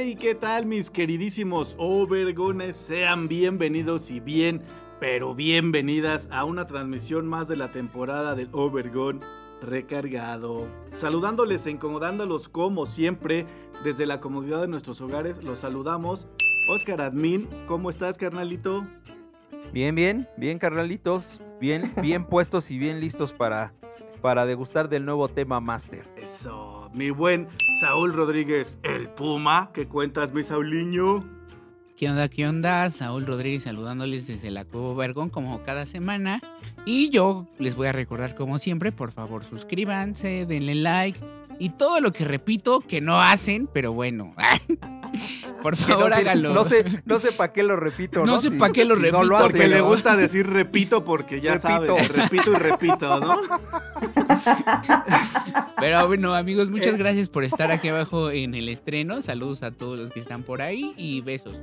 ¡Ey, ey, ey! ¿Qué tal, mis queridísimos Overgones? Sean bienvenidos y bien, pero bienvenidas a una transmisión más de la temporada del Overgon recargado. Saludándoles e incomodándolos como siempre, desde la comodidad de nuestros hogares, los saludamos. Oscar Admin, ¿cómo estás, carnalito? Bien, bien, bien, carnalitos. Bien, bien puestos y bien listos para, para degustar del nuevo tema Master. Eso, mi buen Saúl Rodríguez, el Puma. ¿Qué cuentas, mi Sauliño? ¿Qué onda? ¿Qué onda? Saúl Rodríguez saludándoles desde la Cueva Vergón como cada semana. Y yo les voy a recordar como siempre, por favor suscríbanse, denle like y todo lo que repito que no hacen, pero bueno. por favor no sé- háganlo. No sé, no sé para qué lo repito. No No, sé Si- pa' qué lo si repito, lo hace, Porque le ¿no? gusta decir repito porque ya Repito. sabes, repito y repito, ¿no? Pero bueno, amigos, muchas Eh. gracias por estar aquí abajo en el estreno. Saludos a todos los que están por ahí y besos.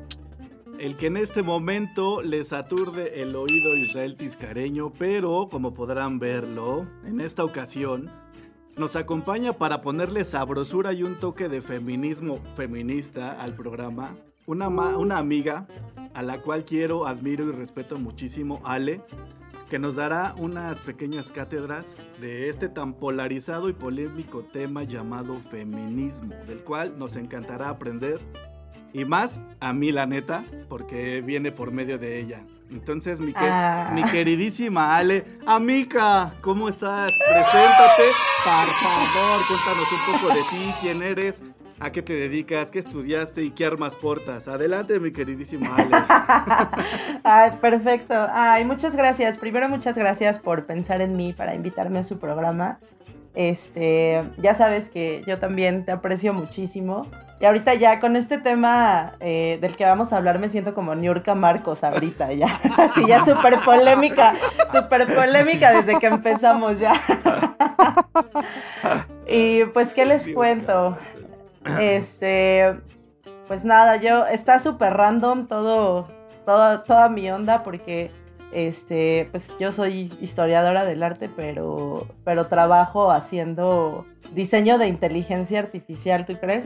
El que en este momento les aturde el oído Israel Tiscareño, pero como podrán verlo, en esta ocasión nos acompaña para ponerle sabrosura y un toque de feminismo feminista al programa. Una, una amiga a la cual quiero, admiro y respeto muchísimo, Ale, que nos dará unas pequeñas cátedras de este tan polarizado y polémico tema llamado feminismo, del cual nos encantará aprender y más a mí, la neta, porque viene por medio de ella. Entonces, mi, que- Ah. mi queridísima Ale, amiga, ¿cómo estás? Preséntate, por favor, cuéntanos un poco de ti, quién eres, a qué te dedicas, qué estudiaste y qué armas portas. Adelante, mi queridísima Ale. Ay, perfecto. Ay, muchas gracias. Primero, muchas gracias por pensar en mí para invitarme a su programa. Este, ya sabes que yo también te aprecio muchísimo. Y ahorita ya con este tema eh, del que vamos a hablar me siento como Niurka Marcos ahorita ya. Así ya súper polémica, súper polémica desde que empezamos ya. y pues, ¿qué les cuento? Este, pues nada, yo está súper random todo, todo, toda mi onda porque este, pues yo soy historiadora del arte, pero, pero trabajo haciendo diseño de inteligencia artificial, ¿tú crees?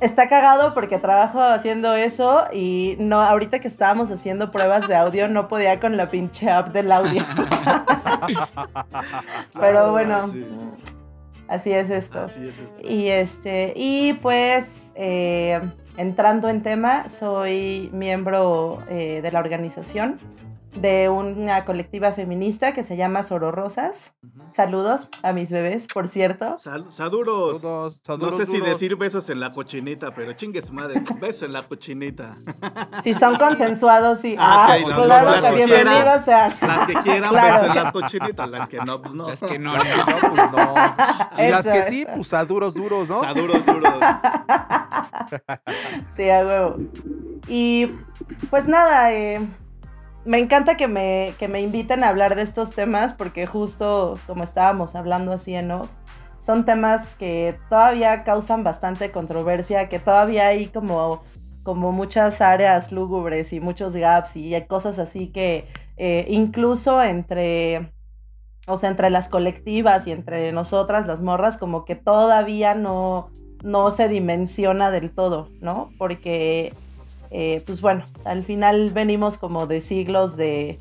Está cagado porque trabajo haciendo eso y no, ahorita que estábamos haciendo pruebas de audio no podía con la pinche app del audio. pero bueno, Sí, así es esto. así es esto. Y este, y pues eh, entrando en tema, soy miembro eh, de la organización de una colectiva feminista que se llama Sororosas. Ujú. Saludos a mis bebés, por cierto. Sal- saludos. Saludos, No sé si decir besos en la cochinita, pero chingue su madre, besos en la cochinita. Si son consensuados, sí. Ah, Ah, ok, las- claro las que que bienvenidos quieran. sean. Las que quieran Claro. besos en las cochinitas, las que no, pues no. Las que no, Las no. que no, pues no. Y las Eso, que sí, pues a duros, ¿no? O sea, duros, duros. Sí, a huevo. Y pues nada, eh, me encanta que me, que me inviten a hablar de estos temas porque justo como estábamos hablando así en off, son temas que todavía causan bastante controversia, que todavía hay como, como muchas áreas lúgubres y muchos gaps y hay cosas así que eh, incluso entre, o sea, entre las colectivas y entre nosotras, las morras, como que todavía no, no se dimensiona del todo, ¿no? Porque, eh, pues bueno, al final venimos como de siglos de,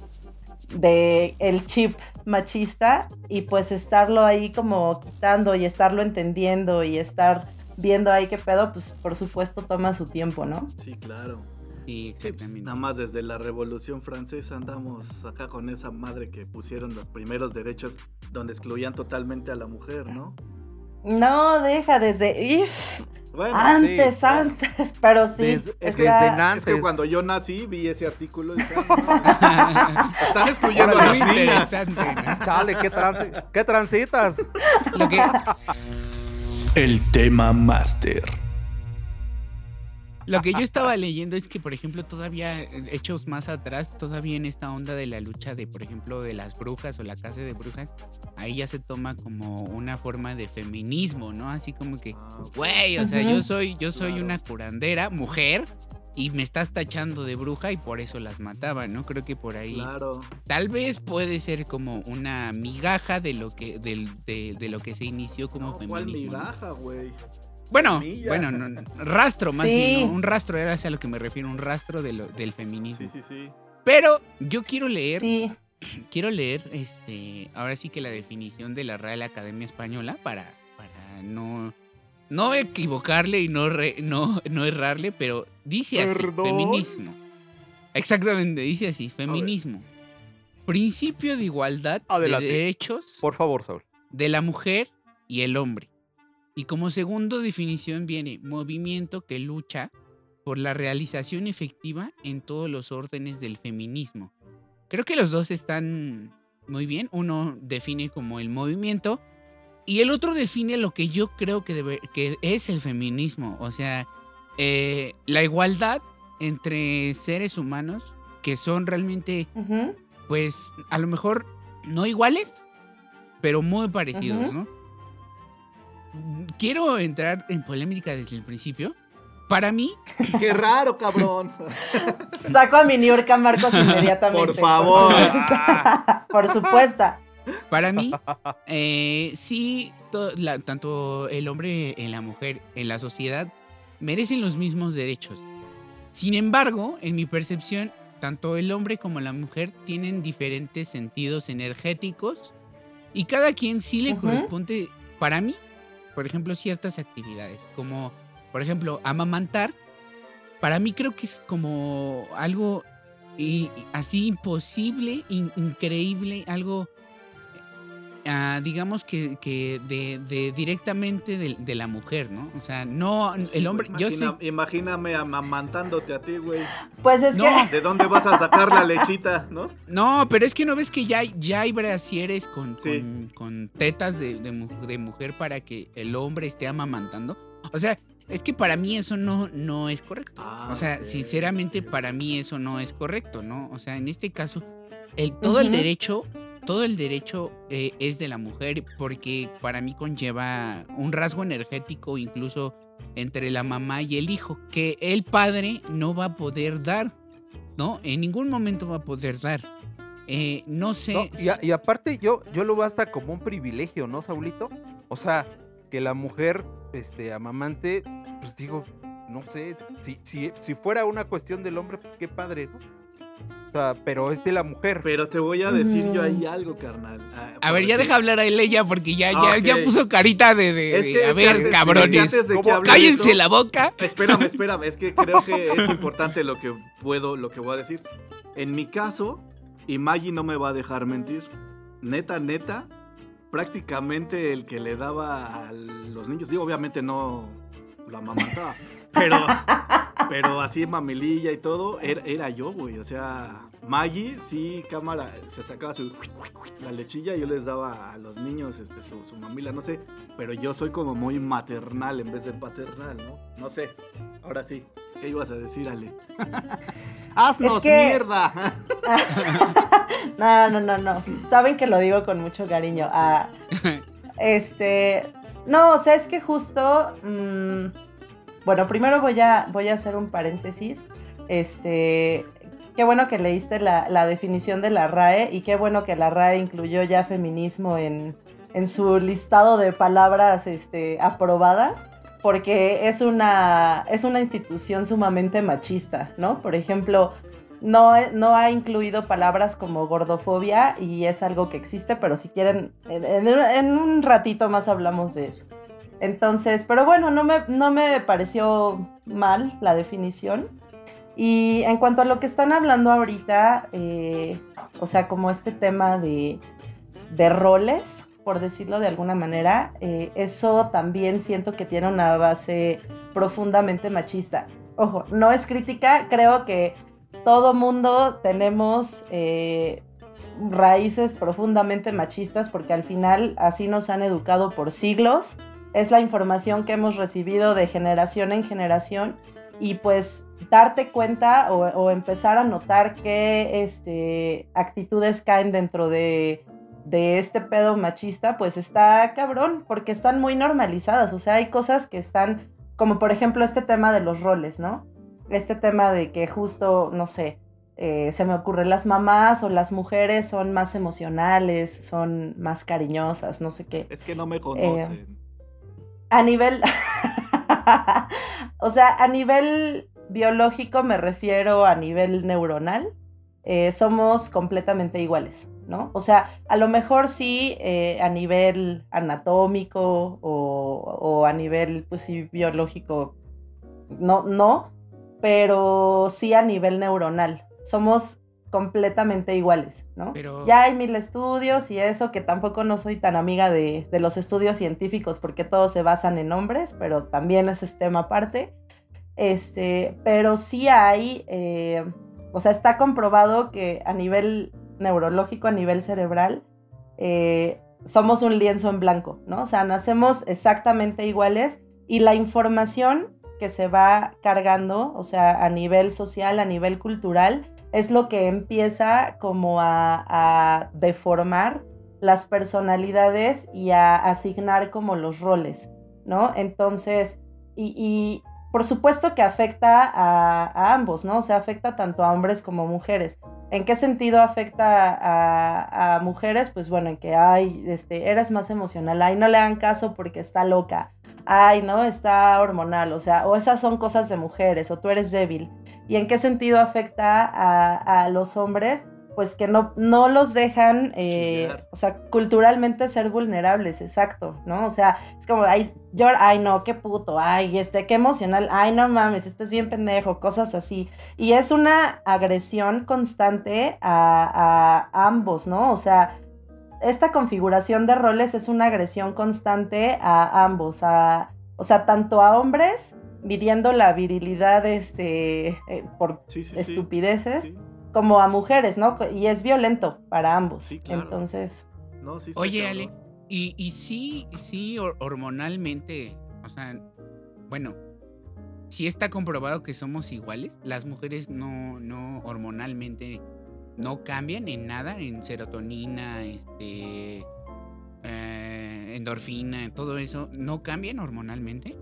de el chip machista y pues estarlo ahí como quitando y estarlo entendiendo y estar viendo ahí qué pedo, pues por supuesto toma su tiempo, ¿no? Sí, claro. Sí, Sí, pues, nada más desde la Revolución Francesa andamos acá con esa madre que pusieron los primeros derechos donde excluían totalmente a la mujer, ¿no? No, deja desde... ¡If! Bueno, antes, sí. antes, pero sí. Desde- es desde que- está- es que antes. cuando yo nací vi ese artículo y dije, "Ah, no, están excluyendo a Muy las niñas. interesante, ¿no? Chale, qué, trance, qué transitas. Lo que, El tema máster. Lo que yo estaba leyendo es que, por ejemplo, todavía, eh, hechos más atrás, todavía en esta onda de la lucha de, por ejemplo, de las brujas o la casa de brujas, ahí ya se toma como una forma de feminismo, ¿no? Así como que, Ah, güey, o sea, yo soy, yo soy Claro. una curandera, mujer, y me estás tachando de bruja y por eso las mataba, ¿no? Creo que por ahí Claro. tal vez puede ser como una migaja de lo que, del- de, de lo que se inició como No, ¿Cuál feminismo. ¿no? migaja, güey? Bueno, Semilla. bueno, no, no, rastro más Sí. bien, ¿no? un rastro era a lo que me refiero, un rastro de lo, del feminismo. Sí, sí, sí. Pero yo quiero leer, Sí, quiero leer, este, ahora sí que la definición de la Real Academia Española para, para no, no equivocarle y no, re- no, no errarle, pero dice así, Perdón. feminismo. Exactamente, dice así, feminismo. Principio de igualdad Adelante. de derechos Por favor, Saúl. de la mujer y el hombre. Y como segundo definición viene movimiento que lucha por la realización efectiva en todos los órdenes del feminismo. Creo que los dos están muy bien. Uno define como el movimiento y el otro define lo que yo creo que, debe- que es el feminismo. O sea, eh, la igualdad entre seres humanos que son realmente pues a lo mejor no iguales, pero muy parecidos. ¿no? Quiero entrar en polémica desde el principio. Para mí, Qué raro, cabrón. saco a mi Niurka Marcos inmediatamente. Por favor. Por supuesto. para mí, eh, sí, to- la- tanto el hombre y la mujer en la sociedad merecen los mismos derechos. Sin embargo, en mi percepción, tanto el hombre como la mujer tienen diferentes sentidos energéticos y cada quien sí le Ujú. corresponde, para mí, por ejemplo, ciertas actividades, como, por ejemplo, amamantar. Para mí creo que es como algo así imposible, in- increíble, algo, ah, digamos que, que de, de directamente de, de la mujer, ¿no? O sea, no, el hombre, yo sé... Imagina- Imagíname amamantándote a ti, güey. Pues es No. que. ¿De dónde vas a sacar la lechita, no? No, pero es que no ves que ya, hay- ya hay brasieres con, Sí. con, con tetas de, de mu- de mujer para que el hombre esté amamantando. O sea, es que para mí eso no, no es correcto. Ah, o sea, sinceramente para mí eso no es correcto, ¿no? O sea, en este caso, el, todo el derecho, todo el derecho eh, es de la mujer porque para mí conlleva un rasgo energético incluso entre la mamá y el hijo que el padre no va a poder dar, ¿no? En ningún momento va a poder dar. Eh, no sé. No, y, a- y aparte yo, yo lo veo hasta como un privilegio, ¿no, Saulito? O sea, que la mujer, este, amamante, pues digo, no sé, si, si, si fuera una cuestión del hombre, pues qué padre, ¿no? O sea, pero es de la mujer. Pero te voy a decir yo ahí algo, carnal. Ah, A ver, ya deja hablar a él ella porque ya, Ah, ya, ya puso carita de, de- Es de, que- a es que ver, es que cabrones. antes de que Cállense eso- la boca. Espérame, espérame, es que creo que es importante lo que puedo, lo que voy a decir. En mi caso, y Maggie no me va a dejar mentir. Neta, neta, prácticamente el que le daba a los niños, digo, obviamente no lo amamantaba, pero, pero así mamililla y todo, era, era yo, güey. O sea, Maggie sí, cámara, se sacaba su, la lechilla y yo les daba a los niños este, su, su mamila, no sé. Pero yo soy como muy maternal en vez de paternal, ¿no? No sé. Ahora sí. ¿Qué ibas a decir, Ale? ¡Haznos Es que- mierda! No, no, no, no. Saben que lo digo con mucho cariño. Ah, este. No, o sea, es que justo. mm, bueno, primero voy a, voy a hacer un paréntesis. Este. Qué bueno que leíste la, la definición de la RAE y qué bueno que la RAE incluyó ya feminismo en, en su listado de palabras este, aprobadas, porque es una, es una institución sumamente machista, ¿no? Por ejemplo, no, no ha incluido palabras como gordofobia y es algo que existe, pero si quieren, en, en- en un ratito más hablamos de eso. Entonces, pero bueno, no me, no me pareció mal la definición. Y en cuanto a lo que están hablando ahorita, eh, o sea, como este tema de, de roles, por decirlo de alguna manera, eh, eso también siento que tiene una base profundamente machista. Ojo, no es crítica, creo que todo mundo tenemos eh, raíces profundamente machistas porque al final así nos han educado por siglos. Es la información que hemos recibido de generación en generación y pues darte cuenta o, o empezar a notar qué este, actitudes caen dentro de, de este pedo machista, pues está cabrón, porque están muy normalizadas, o sea, hay cosas que están, como por ejemplo este tema de los roles, ¿no? Este tema de que justo, no sé, eh, se me ocurre, las mamás o las mujeres son más emocionales, son más cariñosas, no sé qué. Es que no me conocen. Eh, a nivel, o sea, a nivel biológico me refiero a nivel neuronal, eh, somos completamente iguales, ¿no? O sea, a lo mejor sí eh, a nivel anatómico o, o, a nivel, pues sí, biológico, no, no, pero sí a nivel neuronal. Somos completamente iguales, ¿no? Pero... Ya hay mil estudios y eso, que tampoco no soy tan amiga de, de, los estudios científicos porque todos se basan en hombres, pero también ese es tema aparte. Este, pero sí hay, eh, o sea, está comprobado que a nivel neurológico, a nivel cerebral, eh, somos un lienzo en blanco, ¿no? O sea, nacemos exactamente iguales y la información que se va cargando, o sea, a nivel social, a nivel cultural, es lo que empieza como a, deformar las personalidades y a asignar como los roles, ¿no? Entonces, y, por supuesto que afecta a, ambos, ¿no? O sea, afecta tanto a hombres como mujeres. ¿En qué sentido afecta a, a mujeres? Pues bueno, en que, ay, este, eres más emocional, ay, no le hagan caso porque está loca, ay, ¿no? Está hormonal, o sea, o esas son cosas de mujeres, o tú eres débil. ¿Y en qué sentido afecta a, a los hombres? Pues que no, no los dejan, eh, o sea, culturalmente ser vulnerables, exacto, ¿no? O sea, es como, ay, yo, ay, no, qué puto, ay, este, qué emocional, ay, no mames, este es bien pendejo, cosas así. Y es una agresión constante a, a ambos, ¿no? O sea, esta configuración de roles es una agresión constante a ambos, a, o sea, tanto a hombres midiendo la virilidad este, eh, por Sí, sí, sí. estupideces, Sí. como a mujeres, ¿no? Y es violento para ambos. Sí, claro. Entonces, No, Oye. Ale, y, y sí, sí, hor- hormonalmente, o sea, bueno, sí está comprobado que somos iguales. Las mujeres no, no hormonalmente no cambian en nada, en serotonina, este, eh, endorfina, todo eso, no cambian hormonalmente.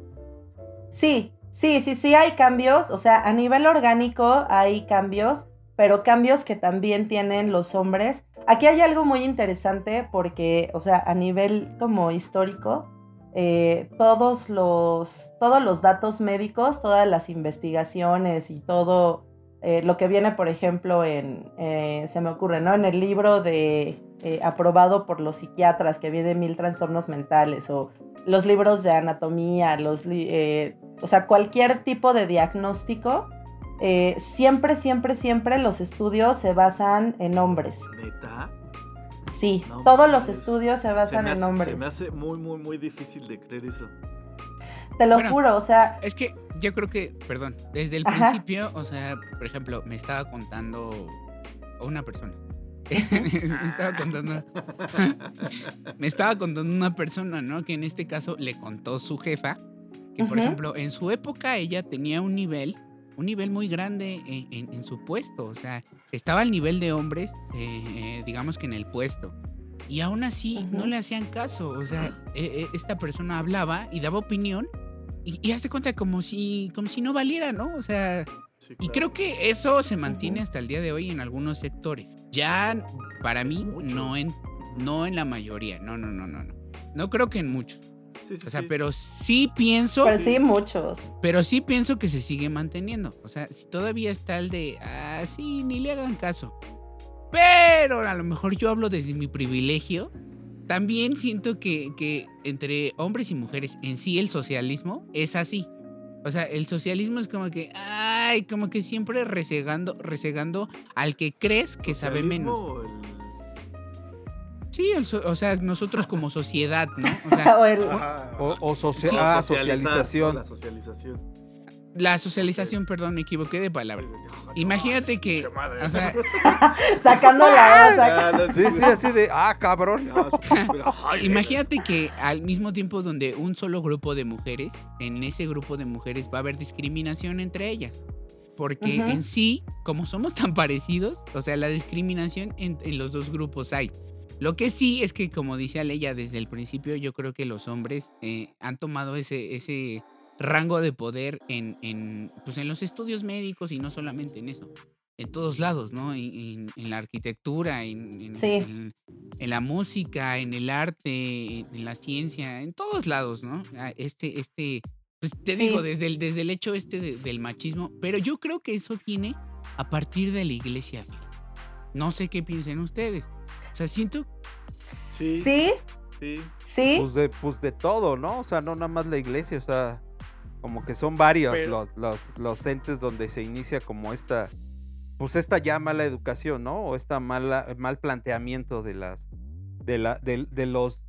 Sí, sí, sí, sí hay cambios. O sea, a nivel orgánico hay cambios, pero cambios que también tienen los hombres. Aquí hay algo muy interesante porque, o sea, a nivel como histórico, eh, todos, los, todos los datos médicos, todas las investigaciones y todo eh, lo que viene, por ejemplo, en, eh, se me ocurre, ¿no? En el libro de aprobado por los psiquiatras que viene mil trastornos mentales o los libros de anatomía, los eh, o sea, cualquier tipo de diagnóstico, eh, siempre, siempre, siempre los estudios se basan en hombres. ¿Neta? Sí, No todos los estudios se Se basan en hombres. se me hace muy, muy, muy difícil de creer eso. Te lo Bueno. juro, o sea, Es que yo creo que, perdón, desde el Ajá. principio, o sea, por ejemplo, me estaba contando una persona. me estaba contando. me estaba contando una persona, ¿no? Que en este caso le contó su jefa que, por Ujú. ejemplo, en su época ella tenía un nivel, un nivel muy grande en, en- en su puesto. O sea, estaba al nivel de hombres, eh, eh, digamos que en el puesto. Y aún así no Ujú. le hacían caso. O sea, eh, esta persona hablaba y daba opinión y, y hazte cuenta como si, como si no valiera, ¿no? O sea, Sí, y claro. creo que eso se mantiene Ujú. hasta el día de hoy en algunos sectores. Ya para mí, no en, no en la mayoría. No, no, no, no, no. No creo que en muchos. Sí, sí, O sea, sí. pero sí pienso, pues sí, muchos. pero sí pienso que se sigue manteniendo. O sea, si todavía está el de, ah, sí, ni le hagan caso. Pero a lo mejor yo hablo desde mi privilegio. También siento que, que entre hombres y mujeres en sí el socialismo es así. O sea, el socialismo es como que, ay, como que siempre resegando, resegando al que crees que sabe menos. ¿Socialismo o el- Sí, el so- o sea, nosotros como sociedad, ¿no? O sea, O el- Ajá. O, o socia- Sí, ah, socialización. La socialización. la socialización, perdón, me equivoqué de palabra. Imagínate que, o sea, Sacando la Sí, sí, así de, ah, cabrón. imagínate que al mismo tiempo donde un solo grupo de mujeres, en ese grupo de mujeres va a haber discriminación entre ellas. Porque en sí, como somos tan parecidos, o sea, la discriminación en, en los dos grupos hay. Lo que sí es que, como dice Aleya desde el principio, yo creo que los hombres eh, han tomado ese, ese rango de poder en, en, pues en los estudios médicos y no solamente en eso. En todos lados, ¿no? En, en- en la arquitectura, en, Sí. la música, en el arte, en, la ciencia, en todos lados, ¿no? Ah, Este, este, pues te Sí. digo, desde el, desde el hecho este de- del machismo, pero yo creo que eso viene a partir de la iglesia. No sé qué piensen ustedes. O sea, siento Sí. Sí, Sí. sí. Pues de, pues de todo, ¿no? O sea, no nada más la iglesia, o sea, como que son varios Pero- los, los, los entes donde se inicia como esta, pues esta ya mala educación, ¿no? O esta mala, mal planteamiento de las, de la, de, de los,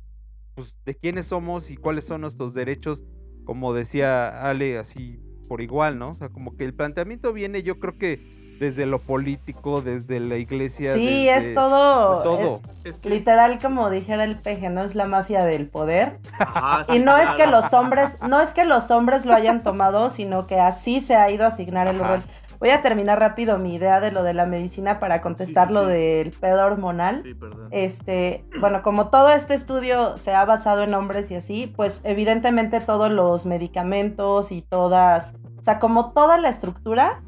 pues de quiénes somos y cuáles son nuestros derechos, como decía Ale, así por igual, ¿no? O sea, como que el planteamiento viene, yo creo que desde lo político, desde la iglesia. Sí, desde- es todo. Es es que. literal, como dijera el peje, ¿no? Es la mafia del poder. Ajá, Y sí, no es que los hombres, no es que los hombres lo hayan tomado, sino que así se ha ido a asignar el Ajá. rol. Voy a terminar rápido mi idea de lo de la medicina para contestar sí, lo sí. del pedo hormonal. Sí, perdón. Este, bueno, como todo este estudio se ha basado en hombres y así, pues evidentemente todos los medicamentos y todas, o sea, como toda la estructura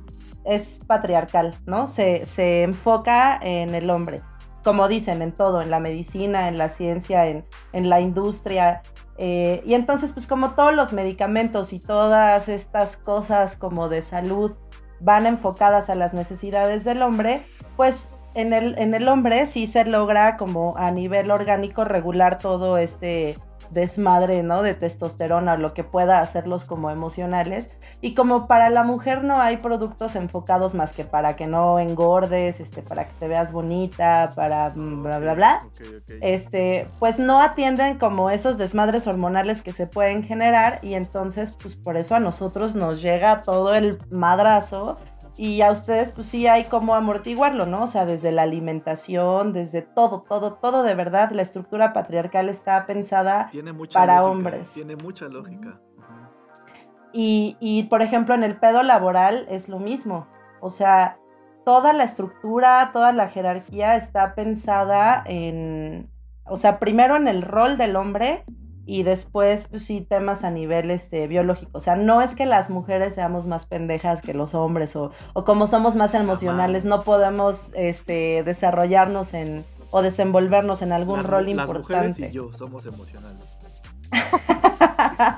es patriarcal, ¿no? Se, se enfoca en el hombre, como dicen, en todo, en la medicina, en la ciencia, en, en la industria. eh, y entonces, pues como todos los medicamentos y todas estas cosas como de salud van enfocadas a las necesidades del hombre, pues en el, en el hombre sí se logra como a nivel orgánico regular todo este desmadre, ¿no? De testosterona o lo que pueda hacerlos como emocionales. Y como para la mujer no hay productos enfocados más que para que no engordes, este, para que te veas bonita, para mm, bla, bla, bla este, pues no atienden como esos desmadres hormonales que se pueden generar y entonces pues por eso a nosotros nos llega todo el madrazo y a ustedes pues sí hay como amortiguarlo, ¿no? O sea, desde la alimentación, desde todo, todo, todo de verdad, la estructura patriarcal está pensada Tiene mucha para lógica, hombres. Tiene mucha lógica. Y, y, por ejemplo, en el pedo laboral es lo mismo. O sea, toda la estructura, toda la jerarquía está pensada en, o sea, primero en el rol del hombre y después, pues sí, temas a nivel este, biológico. O sea, no es que las mujeres seamos más pendejas que los hombres o, o como somos más emocionales, no podemos este, desarrollarnos en o desenvolvernos en algún Las rol Las importante. mujeres y yo somos emocionales.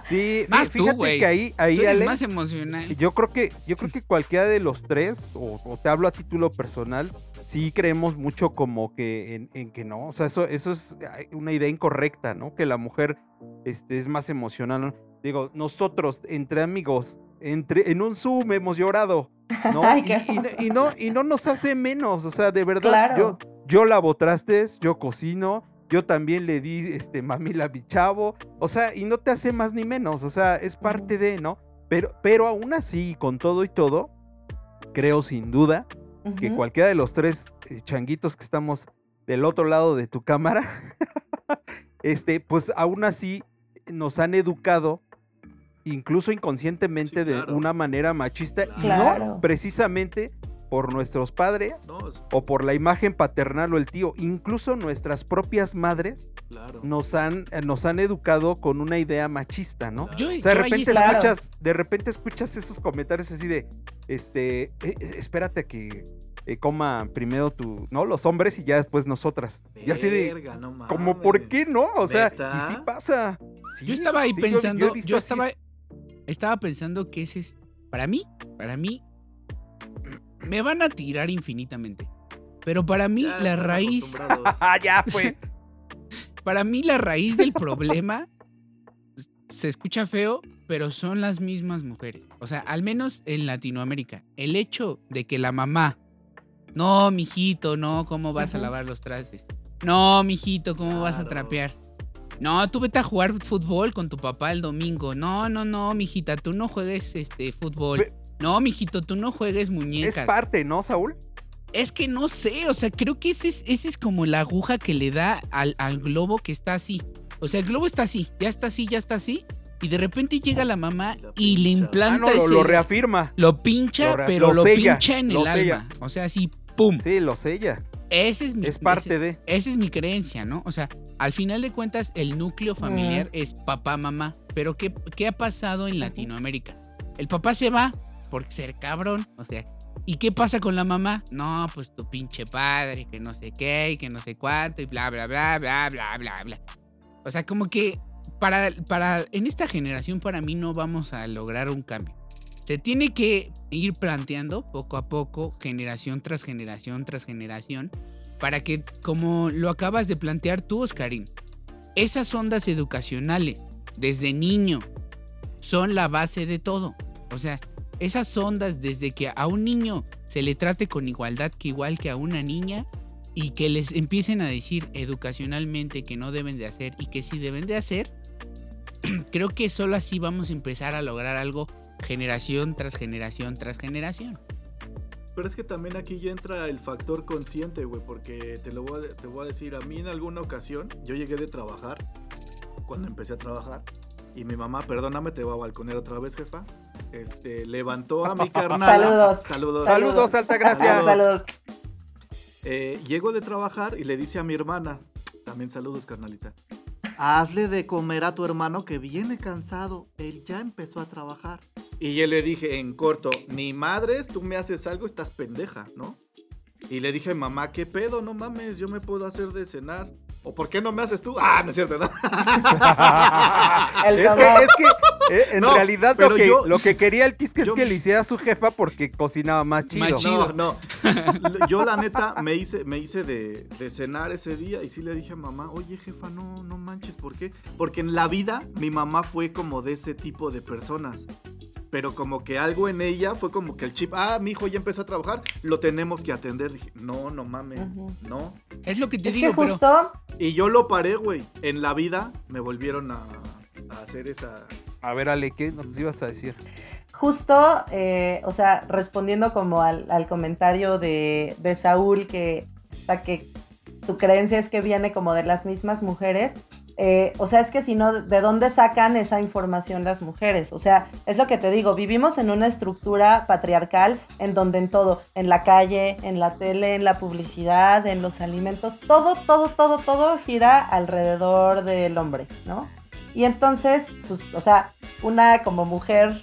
Sí, Más fí- tú, fíjate güey. que ahí, ahí Tú eres Ale, más emocional. Yo creo que, yo creo que cualquiera de los tres, o, o te hablo a título personal, sí creemos mucho como que en, en que no. O sea, eso, eso es una idea incorrecta, ¿no? Que la mujer este, es más emocional. ¿no? Digo, nosotros, entre amigos, entre, en un Zoom hemos llorado, ¿no? Ay, y, qué y no- y no, y no nos hace menos. O sea, de verdad, Claro. yo, yo lavo trastes, yo cocino. Yo también le di este mamila a mi chavo. O sea, y no te hace más ni menos. O sea, es parte de, ¿no? Pero, pero aún así, con todo y todo, creo sin duda que cualquiera de los tres eh, changuitos que estamos del otro lado de tu cámara, este, pues aún así nos han educado, incluso inconscientemente, Sí, claro. de una manera machista, y Claro. no precisamente por nuestros padres No, es- o por la imagen paternal o el tío, incluso nuestras propias madres claro. nos han, eh, nos han educado con una idea machista, ¿no? Yo, O sea, de repente escuchas, de repente escuchas esos comentarios así de, este, eh, eh, espérate a que eh, coma primero tu, ¿no? Los hombres y ya después nosotras. Y así de, Verga, no mames. como, ¿por qué no? O sea, ¿Neta? y sí pasa. Sí, Yo estaba ahí yo pensando, yo, así estaba, estaba pensando que ese es, para mí, para mí, me van a tirar infinitamente. Pero para mí Ya la raíz. Ah, ya fue. para mí la raíz del problema se escucha feo, pero son las mismas mujeres. O sea, al menos en Latinoamérica, el hecho de que la mamá, no, mijito, no, ¿cómo vas a lavar los trastes? No, mijito, ¿cómo vas a trapear? No, tú vete a jugar fútbol con tu papá el domingo. No, no, no, mijita, tú no juegues este fútbol. Pe- No, mijito, tú no juegues muñecas. Es parte, ¿no, Saúl? Es que no sé, o sea, creo que ese es, ese es como la aguja que le da al, al globo que está así. O sea, el globo está así, ya está así, ya está así. Y de repente llega la mamá y le implanta Ah, no, lo, ese- lo reafirma. lo pincha, lo pero lo pincha en lo el sella. alma. O sea, así, ¡pum! Sí, lo sella. Ese es mi Es parte ese- de. esa es mi creencia, ¿no? O sea, al final de cuentas, el núcleo familiar es papá, mamá. Pero ¿qué, qué ha pasado en Latinoamérica? El papá se va por ser cabrón, o sea. ¿Y qué pasa con la mamá? No, pues tu pinche padre, que no sé qué, y que no sé cuánto, y bla, bla, bla, bla, bla, bla, bla. O sea, como que para, para, en esta generación, para mí, no vamos a lograr un cambio. Se tiene que ir planteando poco a poco, generación tras generación tras generación, para que, como lo acabas de plantear tú, Oscarín, esas ondas educacionales desde niño son la base de todo. O sea, esas ondas desde que a un niño se le trate con igualdad que igual que a una niña y que les empiecen a decir educacionalmente que no deben de hacer y que sí deben de hacer, creo que solo así vamos a empezar a lograr algo generación tras generación tras generación. Pero es que también aquí ya entra el factor consciente, güey, porque te lo voy a, te voy a decir, a mí en alguna ocasión yo llegué de trabajar, cuando empecé a trabajar, y mi mamá, perdóname, te voy a balconear otra vez, jefa, este, levantó a mi carnal. Saludos. Saludos. Saludos, Altagracia. Saludos, saludos. Eh, llego de trabajar y le dice a mi hermana, también saludos, carnalita, hazle de comer a tu hermano que viene cansado, él ya empezó a trabajar. Y yo le dije en corto, ni madres, tú me haces algo, estás pendeja, ¿no? Y le dije, mamá, ¿qué pedo? No mames, yo me puedo hacer de cenar. ¿O por qué no me haces tú? Ah, no es cierto, ¿no? Es que, es que eh, en No, realidad pero lo que, yo- lo que quería el Quisque es que le hiciera a su jefa porque cocinaba más chido. Más chido. No, no. Yo la neta me hice, me hice de, de cenar ese día y sí le dije a mamá, oye jefa, no, no manches, ¿por qué? Porque en la vida mi mamá fue como de ese tipo de personas. Pero como que algo en ella fue como que el chip, ah, mi hijo ya empezó a trabajar, lo tenemos que atender. Dije, no, no mames, no. Es lo que te Es digo, que pero justo, Y yo lo paré, güey. En la vida me volvieron a, a hacer esa... A ver, Ale, ¿qué nos ibas a decir? justo, eh, o sea, respondiendo como al, al comentario de, de Saúl, que, o sea, que tu creencia es que viene como de las mismas mujeres. Eh, o sea, es que si no, ¿de dónde sacan esa información las mujeres? O sea, es lo que te digo, vivimos en una estructura patriarcal en donde en todo, en la calle, en la tele, en la publicidad, en los alimentos, todo, todo, todo, todo gira alrededor del hombre, ¿no? Y entonces, pues, o sea, una como mujer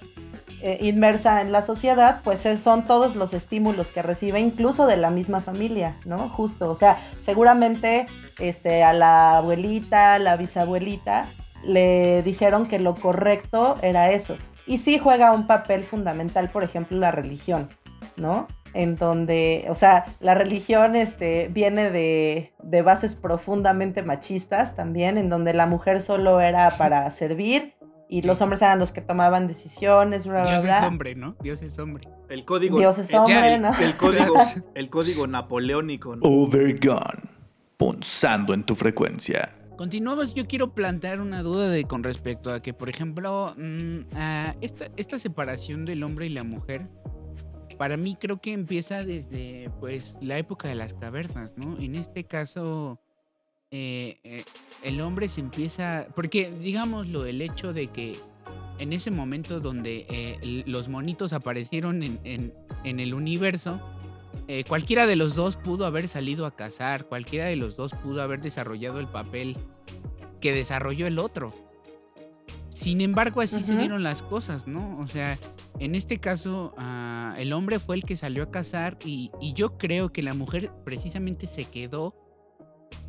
eh, inmersa en la sociedad, pues es- son todos los estímulos que recibe, incluso de la misma familia, ¿no? Justo, o sea, seguramente este, a la abuelita, la bisabuelita, le dijeron que lo correcto era eso. Y sí juega un papel fundamental, por ejemplo, la religión, ¿no? En donde, o sea, la religión este, viene de, de bases profundamente machistas también, en donde la mujer solo era para servir y Sí. los hombres eran los que tomaban decisiones, bla, bla, Dios bla. es hombre, ¿no? Dios es hombre. El código... Dios es hombre, el, ¿no? el código, el código napoleónico, ¿no? Overgone. Punzando en tu frecuencia. Continuamos, yo quiero plantear una duda de con respecto a que, por ejemplo, mm, a esta, esta separación del hombre y la mujer, para mí creo que empieza desde pues la época de las cavernas, ¿no? En este caso, eh, eh, el hombre se empieza, porque digámoslo, el hecho de que en ese momento donde eh, los monitos aparecieron en, en- en el universo, cualquiera de los dos pudo haber salido a cazar, cualquiera de los dos pudo haber desarrollado el papel que desarrolló el otro. Sin embargo, así se dieron las cosas, ¿no? O sea, en este caso, ah, el hombre fue el que salió a cazar y, y yo creo que la mujer precisamente se quedó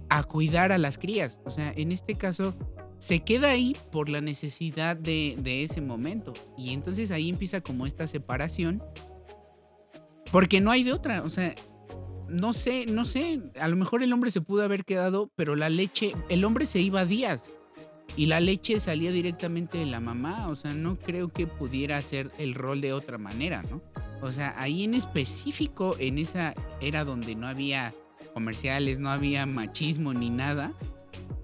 a cuidar a las crías. O sea, en este caso, se queda ahí por la necesidad de, ese momento. Y entonces ahí empieza como esta separación. Porque no hay de otra. O sea, no sé, no sé. A lo mejor el hombre se pudo haber quedado, pero la leche, el hombre se iba días. Y la leche salía directamente de la mamá. O sea, no creo que pudiera hacer el rol de otra manera, ¿no? O sea, ahí en específico, en esa era donde no había comerciales, no había machismo ni nada.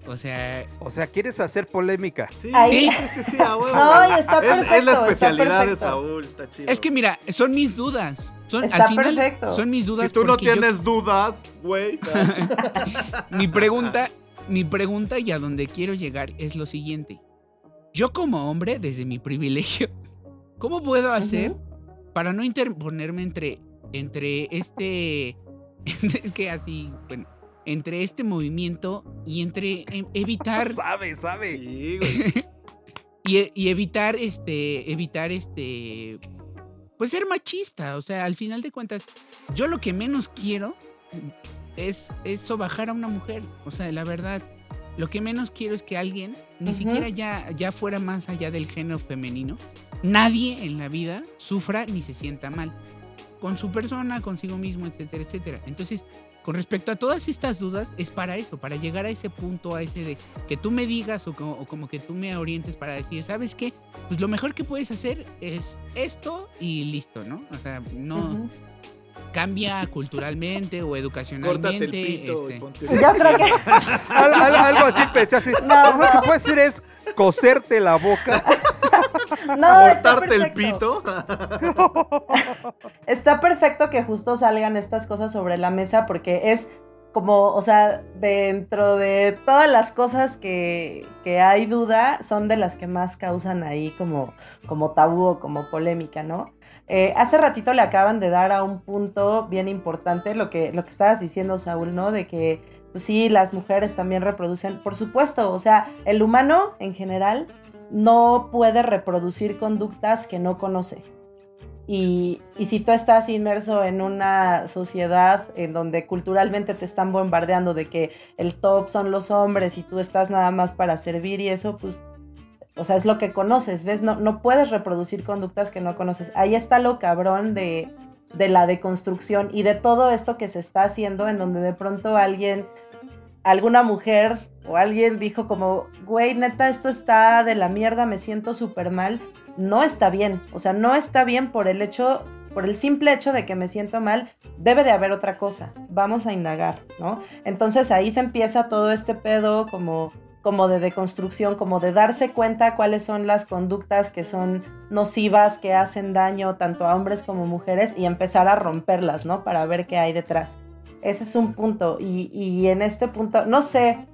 O sea, O sea, ¿quieres hacer polémica? Sí, Ahí- sí. No, está Es- perfecto. Es, la especialidad de. Saúl, está chido. es que mira, son mis dudas. Son, Está al final, perfecto. son mis dudas. si tú no yo- tienes dudas, güey. mi pregunta, mi pregunta y a donde quiero llegar es lo siguiente. Yo como hombre, desde mi privilegio, ¿cómo puedo hacer para no interponerme entre, entre este, es que así, bueno, entre este movimiento y entre em, evitar Sabe, sabe. Sí, güey. y, e- y evitar este evitar este pues ser machista o sea al final de cuentas yo lo que menos quiero es es sobajar a una mujer o sea la verdad lo que menos quiero es que alguien ni siquiera ya ya fuera más allá del género femenino nadie en la vida sufra ni se sienta mal con su persona consigo mismo etcétera etcétera entonces con respecto a todas estas dudas es para eso para llegar a ese punto a ese de que tú me digas o como, o como que tú me orientes para decir, ¿sabes qué? Pues lo mejor que puedes hacer es esto y listo, ¿no? O sea, no. Cambia culturalmente o educacionalmente. El pito y este, ponte. Yo creo que Al- al- algo así pensé así. No, lo no. que puedes hacer es coserte la boca. no, Cortarte el pito. Está perfecto que justo salgan estas cosas sobre la mesa porque es como, o sea, dentro de todas las cosas que, que hay duda, son de las que más causan ahí como, como tabú o como polémica, ¿no? Eh, hace ratito le acaban de dar a un punto bien importante lo que, lo que estabas diciendo, Saúl, ¿no? De que, pues sí, las mujeres también reproducen, por supuesto, o sea, el humano en general no puede reproducir conductas que no conoce. Y, y si tú estás inmerso en una sociedad en donde culturalmente te están bombardeando de que el top son los hombres y tú estás nada más para servir y eso, pues, o sea, es lo que conoces, ¿ves? No, no puedes reproducir conductas que no conoces. Ahí está lo cabrón de, de la deconstrucción y de todo esto que se está haciendo en donde de pronto alguien, alguna mujer o alguien dijo como, güey, neta, esto está de la mierda, me siento súper mal no está bien. O sea, no está bien por el hecho, por el simple hecho de que me siento mal, debe de haber otra cosa. Vamos a indagar, ¿no? Entonces ahí se empieza todo este pedo como como de deconstrucción, como de darse cuenta cuáles son las conductas que son nocivas, que hacen daño tanto a hombres como mujeres y empezar a romperlas, ¿no? Para ver qué hay detrás. Ese es un punto. Y, y en este punto, no sé,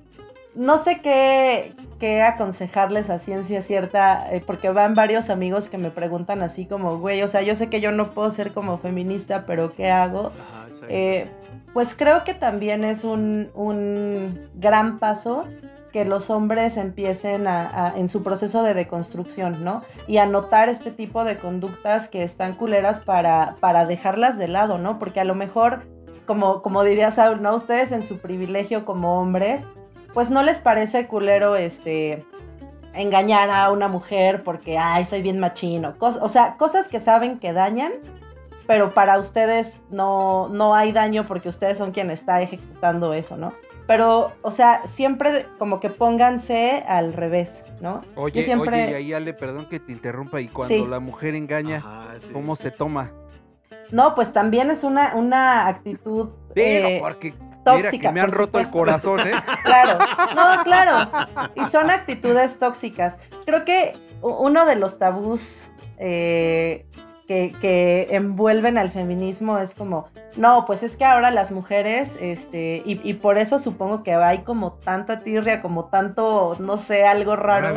no sé qué, qué aconsejarles a ciencia cierta, eh, porque van varios amigos que me preguntan así como, güey, o sea, yo sé que yo no puedo ser como feminista, pero ¿qué hago? Eh, pues creo que también es un, un gran paso que los hombres empiecen a, en su proceso de deconstrucción, ¿no? Y a notar este tipo de conductas que están culeras para, para dejarlas de lado, ¿no? Porque a lo mejor, como, como diría Saúl, ¿no? Ustedes en su privilegio como hombres, pues no les parece culero este engañar a una mujer porque, ay, soy bien machino. O sea, cosas que saben que dañan, pero para ustedes no, no hay daño porque ustedes son quien está ejecutando eso, ¿no? Pero, o sea, siempre como que pónganse al revés, ¿no? Oye, Yo siempre- oye, y ahí Ale, perdón que te interrumpa. Y cuando Sí. la mujer engaña, Ajá, sí. ¿cómo se toma? No, pues también es una, una actitud Digo, eh, porque mira tóxica. que me han roto el corazón, ¿eh? Claro, no, claro. Y son actitudes tóxicas. Creo que uno de los tabús eh, que, que envuelven al feminismo es como, no, pues es que ahora las mujeres, este, y, y por eso supongo que hay como tanta tirria, como tanto, no sé, algo raro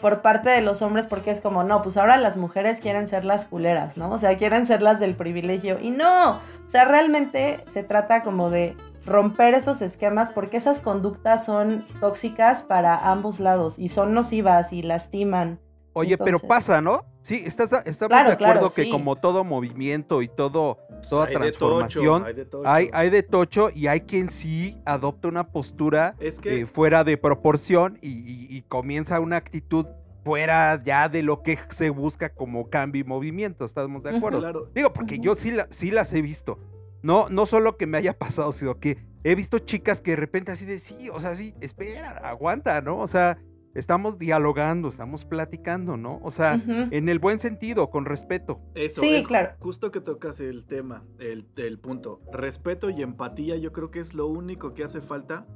por parte de los hombres porque es como, no, pues ahora las mujeres quieren ser las culeras, ¿no? O sea, quieren ser las del privilegio. Y no, o sea, realmente se trata como de romper esos esquemas porque esas conductas son tóxicas para ambos lados y son nocivas y lastiman. Oye, pero pasa, ¿no? Sí, estás, estamos Claro, de acuerdo claro, que sí. como todo movimiento y todo, Pues toda hay de transformación, tocho, hay de tocho. hay, hay de tocho y hay quien sí adopta una postura Es que eh, fuera de proporción y, y- y comienza una actitud fuera ya de lo que se busca como cambio y movimiento, ¿estamos de acuerdo? claro, Digo, porque yo sí, la- sí las he visto. No, no solo que me haya pasado, sino que he visto chicas que de repente así de, sí, o sea, sí, espera, aguanta, ¿no? O sea, estamos dialogando, estamos platicando, ¿no? O sea, Ujú. en el buen sentido, con respeto. eso Sí, es claro. Justo que tocas el tema, el, el punto. Respeto y empatía, yo creo que es lo único que hace falta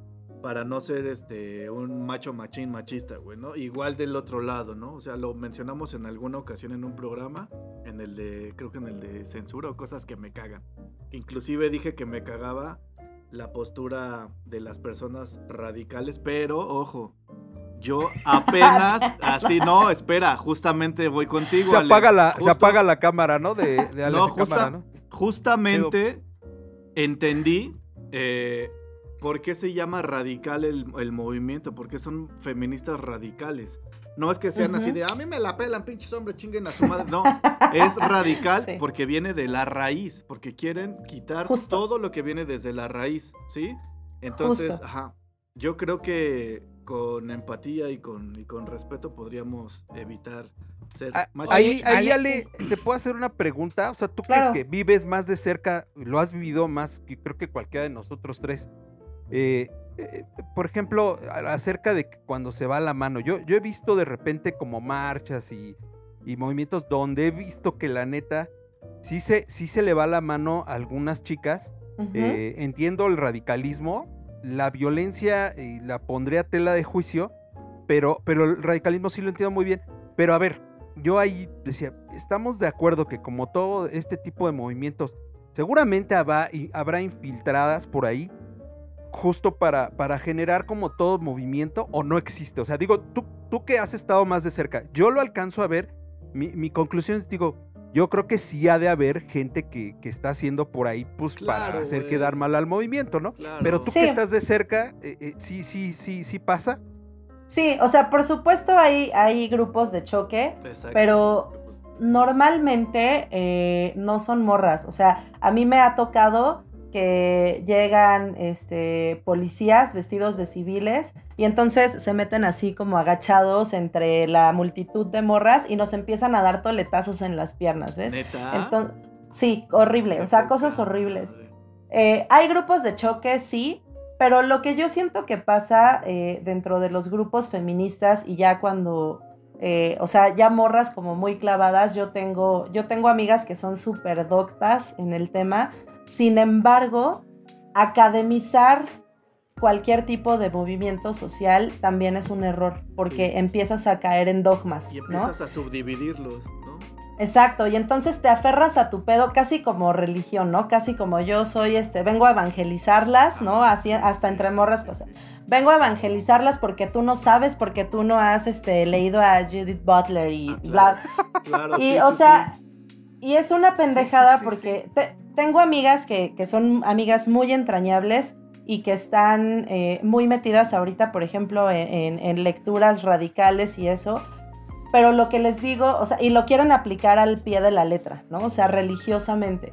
para no ser este un macho machín machista, güey, ¿no? Igual del otro lado, ¿no? O sea, lo mencionamos en alguna ocasión en un programa, en el de, creo que en el de censura o cosas que me cagan. Inclusive dije que me cagaba la postura de las personas radicales, pero ojo, yo apenas, así no, espera, justamente voy contigo. Se Ale. apaga la, se apaga la cámara, ¿no? De, de Alex No, justa- cámara, ¿no? Justamente entendí eh, por qué se llama radical el, el movimiento, porque son feministas radicales. No es que sean así de, a mí me la pelan, pinches hombres, chinguen a su madre. No, es radical Sí. porque viene de la raíz, porque quieren quitar Justo. todo lo que viene desde la raíz, ¿sí? Entonces, Justo. ajá, yo creo que con empatía y con, y con respeto podríamos evitar ser Ah, machistas. Ahí, ahí, Ale- Ale, ¿te puedo hacer una pregunta? O sea, tú Claro. que, vives más de cerca, lo has vivido más que creo que cualquiera de nosotros tres. eh, eh, por ejemplo, acerca de que cuando se va la mano, yo, yo he visto de repente como marchas y, y movimientos donde he visto que la neta sí se, sí se le va la mano a algunas chicas. Eh, entiendo el radicalismo, la violencia y la pondría a tela de juicio, pero, pero el radicalismo sí lo entiendo muy bien. Pero a ver, yo ahí decía, estamos de acuerdo que como todo este tipo de movimientos, seguramente habrá, habrá infiltradas por ahí, justo para, para generar como todo movimiento, o no existe. O sea, digo, tú, tú que has estado más de cerca, yo lo alcanzo a ver, mi, mi conclusión es, digo, yo creo que sí ha de haber gente que, que está haciendo por ahí, pues, para hacer güey. quedar mal al movimiento, ¿no? Claro. Pero tú Sí. que estás de cerca, eh, eh, sí, sí, sí, sí pasa. Sí, o sea, por supuesto hay, hay grupos de choque, Exacto. pero normalmente eh, no son morras. O sea, a mí me ha tocado que llegan este, policías vestidos de civiles y entonces se meten así como agachados entre la multitud de morras y nos empiezan a dar toletazos en las piernas, ¿ves? ¿Neta? Entonces, sí, horrible, o sea, cosas horribles. Eh, hay grupos de choque, sí, pero lo que yo siento que pasa eh, dentro de los grupos feministas y ya cuando, eh, o sea, ya morras como muy clavadas, yo tengo, yo tengo amigas que son súper doctas en el tema, sin embargo, academizar cualquier tipo de movimiento social también es un error, porque empiezas a caer en dogmas, Y ¿no? empiezas a subdividirlos, ¿no? Exacto, y entonces te aferras a tu pedo casi como religión, ¿no? Casi como yo soy, este, vengo a evangelizarlas, ¿no? Así, hasta entre morras sí. Vengo a evangelizarlas porque tú no sabes, porque tú no has, este, leído a Judith Butler y Ah, bla. Claro, Y, sí, o sí, sea, sí. Y es una pendejada sí, sí, porque te- tengo amigas que, que son amigas muy entrañables y que están eh, muy metidas ahorita, por ejemplo, en, en- en lecturas radicales y eso. Pero lo que les digo, o sea, y lo quieren aplicar al pie de la letra, ¿no? O sea, religiosamente.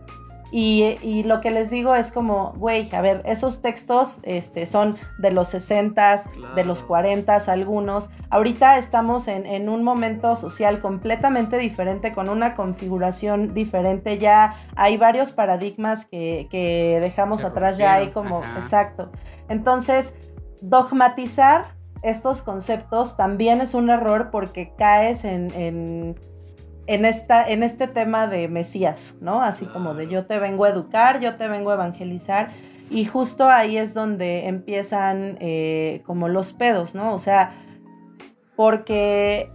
Y, y lo que les digo es como, güey, a ver, esos textos este, son de los 60, de los Claro. 40 algunos. Ahorita estamos en, en un momento social completamente diferente, con una configuración diferente. Ya hay varios paradigmas que, que dejamos Se atrás, ya hay como, ajá. exacto. Entonces, dogmatizar estos conceptos también es un error porque caes en, en, en esta, en este tema de Mesías, ¿no? Así como de yo te vengo a educar, yo te vengo a evangelizar. Y justo ahí es donde empiezan eh, como los pedos, ¿no? O sea, porque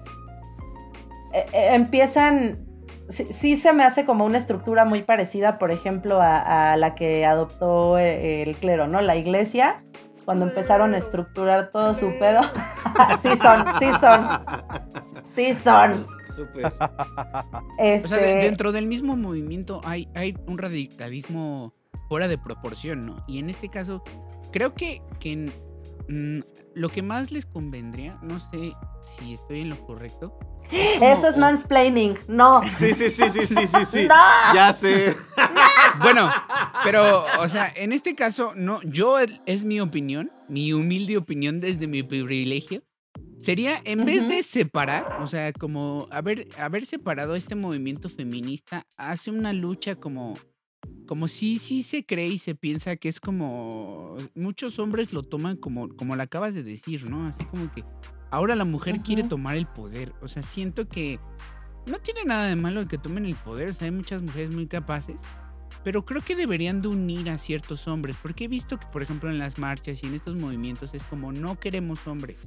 eh, eh, empiezan, sí, se me hace como una estructura muy parecida, por ejemplo, a, la que adoptó eh, el clero, ¿no? La iglesia, cuando empezaron a estructurar todo su pedo. sí son, sí son, sí son. Súper. Este, O sea, de- dentro del mismo movimiento hay, hay un radicalismo fuera de proporción, ¿no? Y en este caso, creo que, que mm, lo que más les convendría, no sé si estoy en lo correcto. es como- Eso es mansplaining, no. Sí, sí, sí, sí, sí, sí, sí. No. Ya sé. Bueno, pero, o sea, en este caso, no, yo es mi opinión, mi humilde opinión desde mi privilegio. Sería, en vez de separar, o sea, como haber, haber separado este movimiento feminista, hace una lucha como, como si sí se cree y se piensa que es como, muchos hombres lo toman como, como lo acabas de decir, ¿no? Así como que ahora la mujer quiere tomar el poder, o sea, siento que no tiene nada de malo que tomen el poder, o sea, hay muchas mujeres muy capaces, pero creo que deberían de unir a ciertos hombres, porque he visto que, por ejemplo, en las marchas y en estos movimientos es como no queremos hombres,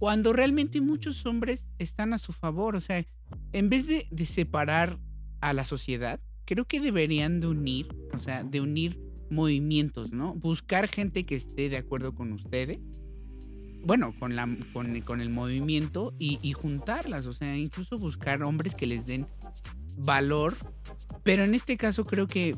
cuando realmente muchos hombres están a su favor, o sea, en vez de, de separar a la sociedad, creo que deberían de unir, o sea, de unir movimientos, ¿no? Buscar gente que esté de acuerdo con ustedes, bueno, con, la, con, con el movimiento y, y juntarlas, o sea, incluso buscar hombres que les den valor, pero en este caso creo que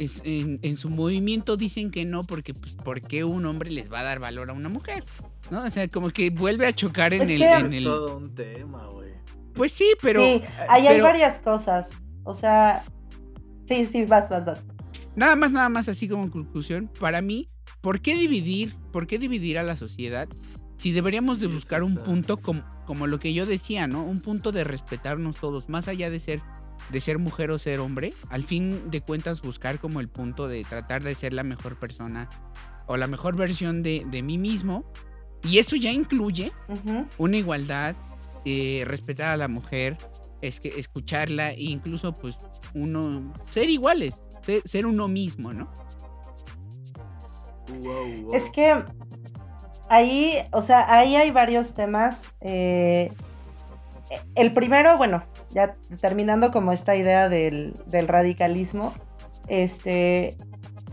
es- en, en su movimiento dicen que no, porque pues, ¿por qué un hombre les va a dar valor a una mujer? ¿No? O sea, como que vuelve a chocar en Es el... que- en Es el- todo un tema, güey. Pues sí, pero... sí, ahí hay pero varias cosas. O sea, sí, sí, vas, vas, vas. Nada más, nada más así como conclusión, para mí, ¿por qué dividir, por qué dividir a la sociedad si deberíamos de buscar un punto como, como lo que yo decía, ¿no? Un punto de respetarnos todos, más allá de ser de ser mujer o ser hombre, al fin de cuentas buscar como el punto de tratar de ser la mejor persona o la mejor versión de, de mí mismo. Y eso ya incluye Ujú. una igualdad, eh, respetar a la mujer, es que escucharla e incluso pues uno ser iguales, ser, ser uno mismo, ¿no? Wow, wow. Es que ahí, o sea, ahí hay varios temas. eh, el primero, bueno, ya terminando como esta idea del, del radicalismo, este,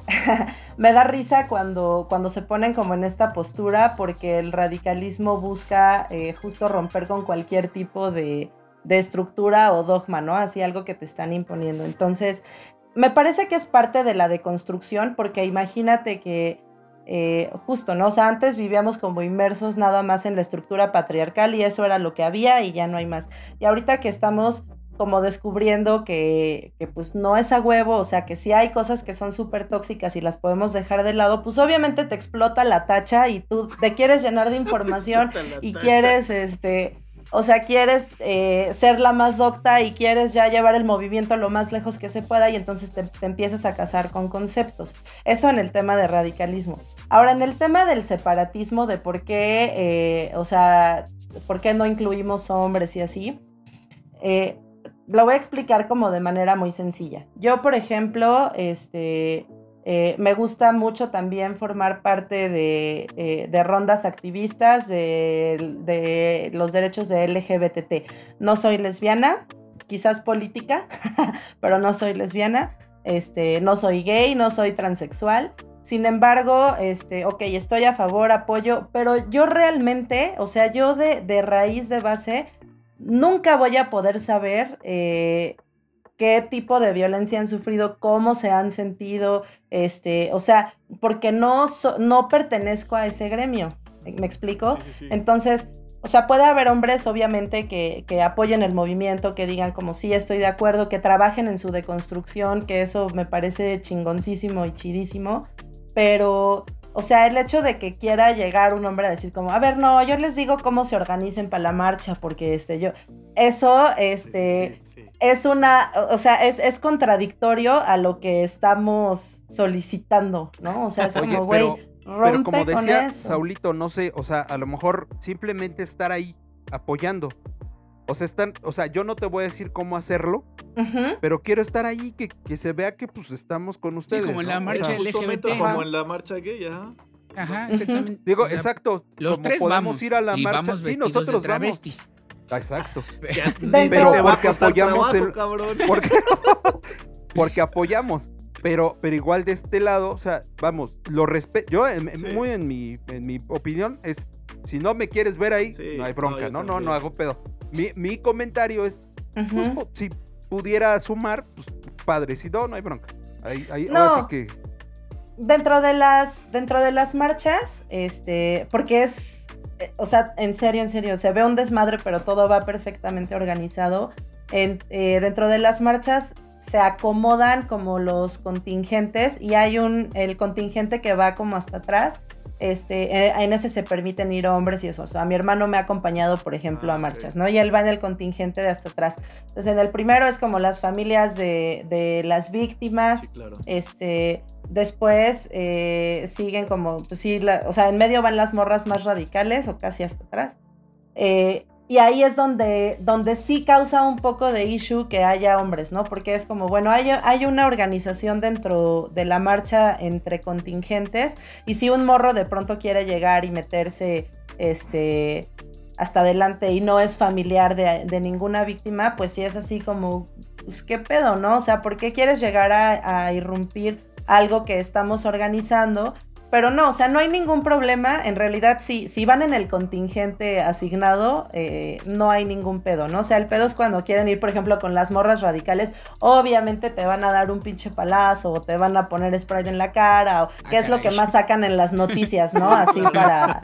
me da risa cuando, cuando se ponen como en esta postura porque el radicalismo busca eh, justo romper con cualquier tipo de, de estructura o dogma, ¿no? Así algo que te están imponiendo. Entonces, me parece que es parte de la deconstrucción porque imagínate que eh, justo, ¿no? O sea, antes vivíamos como inmersos nada más en la estructura patriarcal y eso era lo que había y ya no hay más. Y ahorita que estamos como descubriendo que, que pues no es a huevo, o sea, que sí hay cosas que son súper tóxicas y las podemos dejar de lado, pues obviamente te explota la tacha y tú te quieres llenar de información y tacha. quieres, este, o sea, quieres eh, ser la más docta y quieres ya llevar el movimiento lo más lejos que se pueda y entonces te, empiezas a casar con conceptos. Eso en el tema de radicalismo. Ahora, en el tema del separatismo, de por qué, eh, o sea, por qué no incluimos hombres y así, eh, lo voy a explicar como de manera muy sencilla. Yo, por ejemplo, este, eh, me gusta mucho también formar parte de, eh, rondas activistas de, los derechos de LGBTT. No soy lesbiana, quizás política, pero no soy lesbiana. Este, no soy gay, no soy transexual. Sin embargo, este, ok, estoy a favor, apoyo, pero yo realmente, o sea, yo de, de raíz de base, nunca voy a poder saber eh, qué tipo de violencia han sufrido, cómo se han sentido, este, o sea, porque no, so- no pertenezco a ese gremio. ¿Me explico? Sí, sí, sí. Entonces, o sea, puede haber hombres, obviamente, que, que apoyen el movimiento, que digan como sí, estoy de acuerdo, que trabajen en su deconstrucción, que eso me parece chingoncísimo y chidísimo, pero, o sea, el hecho de que quiera llegar un hombre a decir como, a ver, no, yo les digo cómo se organicen para la marcha, porque este, yo, eso, sí, este, sí, sí. es una, o sea, es, es contradictorio a lo que estamos solicitando, ¿no? O sea, es como, güey, rompe pero como con decía eso. Saulito, no sé, o sea, a lo mejor simplemente estar ahí apoyando. O sea, están, o sea, yo no te voy a decir cómo hacerlo, pero quiero estar ahí, que, que se vea que pues estamos con ustedes. como en ¿no? la O marcha sea, LGBT, Justamente ¿no? como en la marcha gay, ajá. Ajá, exactamente. Digo, O sea, exacto. Los como tres podemos vamos ir a la y marcha. vamos sí, nosotros de vamos. travestis. Exacto. Pero porque apoyamos el-. Porque, porque apoyamos. Pero, pero igual de este lado, o sea, vamos, lo respeto. Yo, en- en- Sí. muy en mi, en mi opinión, es si no me quieres ver ahí, Sí, no hay bronca, no, no, no, hago pedo. Mi, mi comentario es, pues, si pudiera sumar, pues padre, si no, no hay bronca. Ahí, ahí, No. ahora sí que. dentro de las dentro de las marchas este porque es eh, o sea en serio en serio se ve un desmadre pero todo va perfectamente organizado En- eh, dentro de las marchas se acomodan como los contingentes y hay un el contingente que va como hasta atrás este eh, en ese se permiten ir hombres y eso o sea mi hermano me ha acompañado por ejemplo Ah, a ok. marchas no y él va en el contingente de hasta atrás entonces en el primero es como las familias de, de las víctimas Sí, claro. este, después eh, siguen como, pues sí, la- o sea, en medio van las morras más radicales o casi hasta atrás. Eh, y ahí es donde, donde sí causa un poco de issue que haya hombres, ¿no? Porque es como, bueno, hay, hay una organización dentro de la marcha entre contingentes y si un morro de pronto quiere llegar y meterse este, hasta adelante y no es familiar de, ninguna víctima, pues sí es así como, pues, ¿qué pedo, no? O sea, ¿por qué quieres llegar a, a irrumpir algo que estamos organizando? Pero no, o sea, no hay ningún problema. En realidad, si, si van en el contingente asignado, eh, no hay ningún pedo, ¿no? O sea, el pedo es cuando quieren ir, por ejemplo, con las morras radicales, obviamente te van a dar un pinche palazo o te van a poner spray en la cara, o qué es lo que más sacan en las noticias, ¿no? Así para...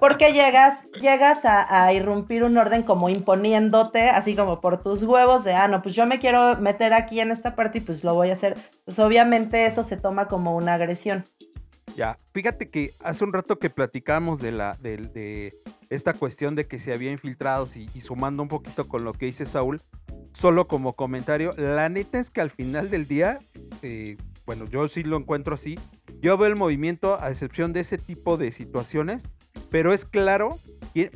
Porque llegas, llegas a, a irrumpir un orden como imponiéndote, así como por tus huevos de, ah, no, pues yo me quiero meter aquí en esta parte y pues lo voy a hacer. Pues obviamente eso se toma como una agresión. Ya, fíjate que hace un rato que platicamos de, la, de, esta cuestión de que se había infiltrados y, sumando un poquito con lo que dice Saúl, solo como comentario, la neta es que al final del día, eh, bueno, yo sí lo encuentro así, yo veo el movimiento a excepción de ese tipo de situaciones, pero es claro,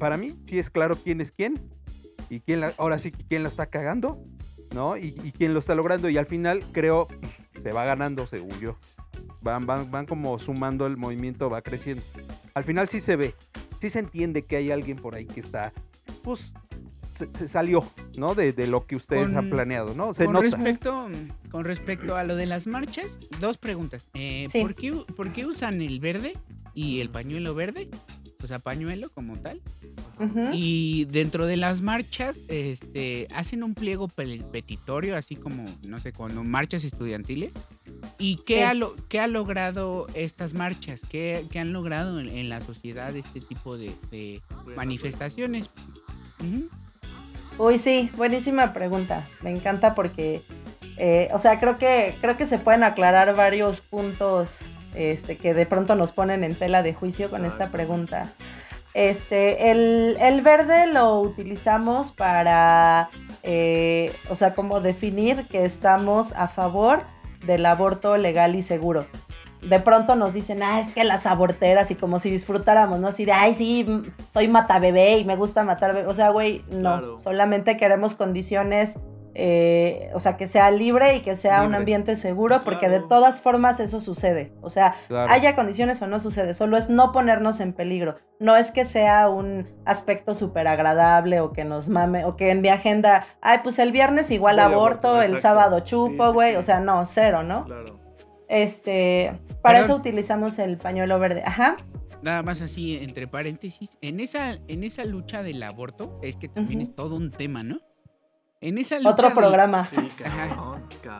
para mí sí es claro quién es quién y quién ahora sí quién la está cagando, ¿no? Y, y quién lo está logrando y al final creo pues, se va ganando según yo. Van, van, van como sumando el movimiento, va creciendo. Al final sí se ve, sí se entiende que hay alguien por ahí que está, pues, se, salió, ¿no? De, lo que ustedes han planeado, ¿no? Se con nota. Respecto, con respecto a lo de las marchas, dos preguntas. Eh, ¿por, qué, ¿Por qué usan el verde y el pañuelo verde? O sea, pañuelo como tal. Y dentro de las marchas, este, hacen un pliego petitorio, así como, no sé, cuando marchas estudiantiles. ¿Y qué, ha, lo, qué ha logrado estas marchas? ¿Qué, han logrado en, la sociedad este tipo de, manifestaciones? Uy, sí, buenísima pregunta. Me encanta porque, eh, o sea, creo que, creo que se pueden aclarar varios puntos este, que de pronto nos ponen en tela de juicio con esta pregunta. Este, el, verde lo utilizamos para, eh, o sea, como definir que estamos a favor del aborto legal y seguro. De pronto nos dicen, ah, es que las aborteras y como si disfrutáramos, ¿no? Así de, ay, sí, soy mata bebé y me gusta matar bebé. O sea, güey, no, solamente queremos condiciones eh, o sea, que sea libre y que sea un ambiente seguro, porque de todas formas eso sucede. O sea, haya condiciones o no sucede, solo es no ponernos en peligro. No es que sea un aspecto súper agradable o que nos mame, o que en mi agenda, ay, pues el viernes igual aborto, el sábado chupo, güey. o sea, no, cero, ¿no? Claro. Este, para eso utilizamos el pañuelo verde. Ajá nada más así entre paréntesis, en esa, en esa lucha del aborto es que también es todo un tema, ¿no? En esa lucha Otro programa.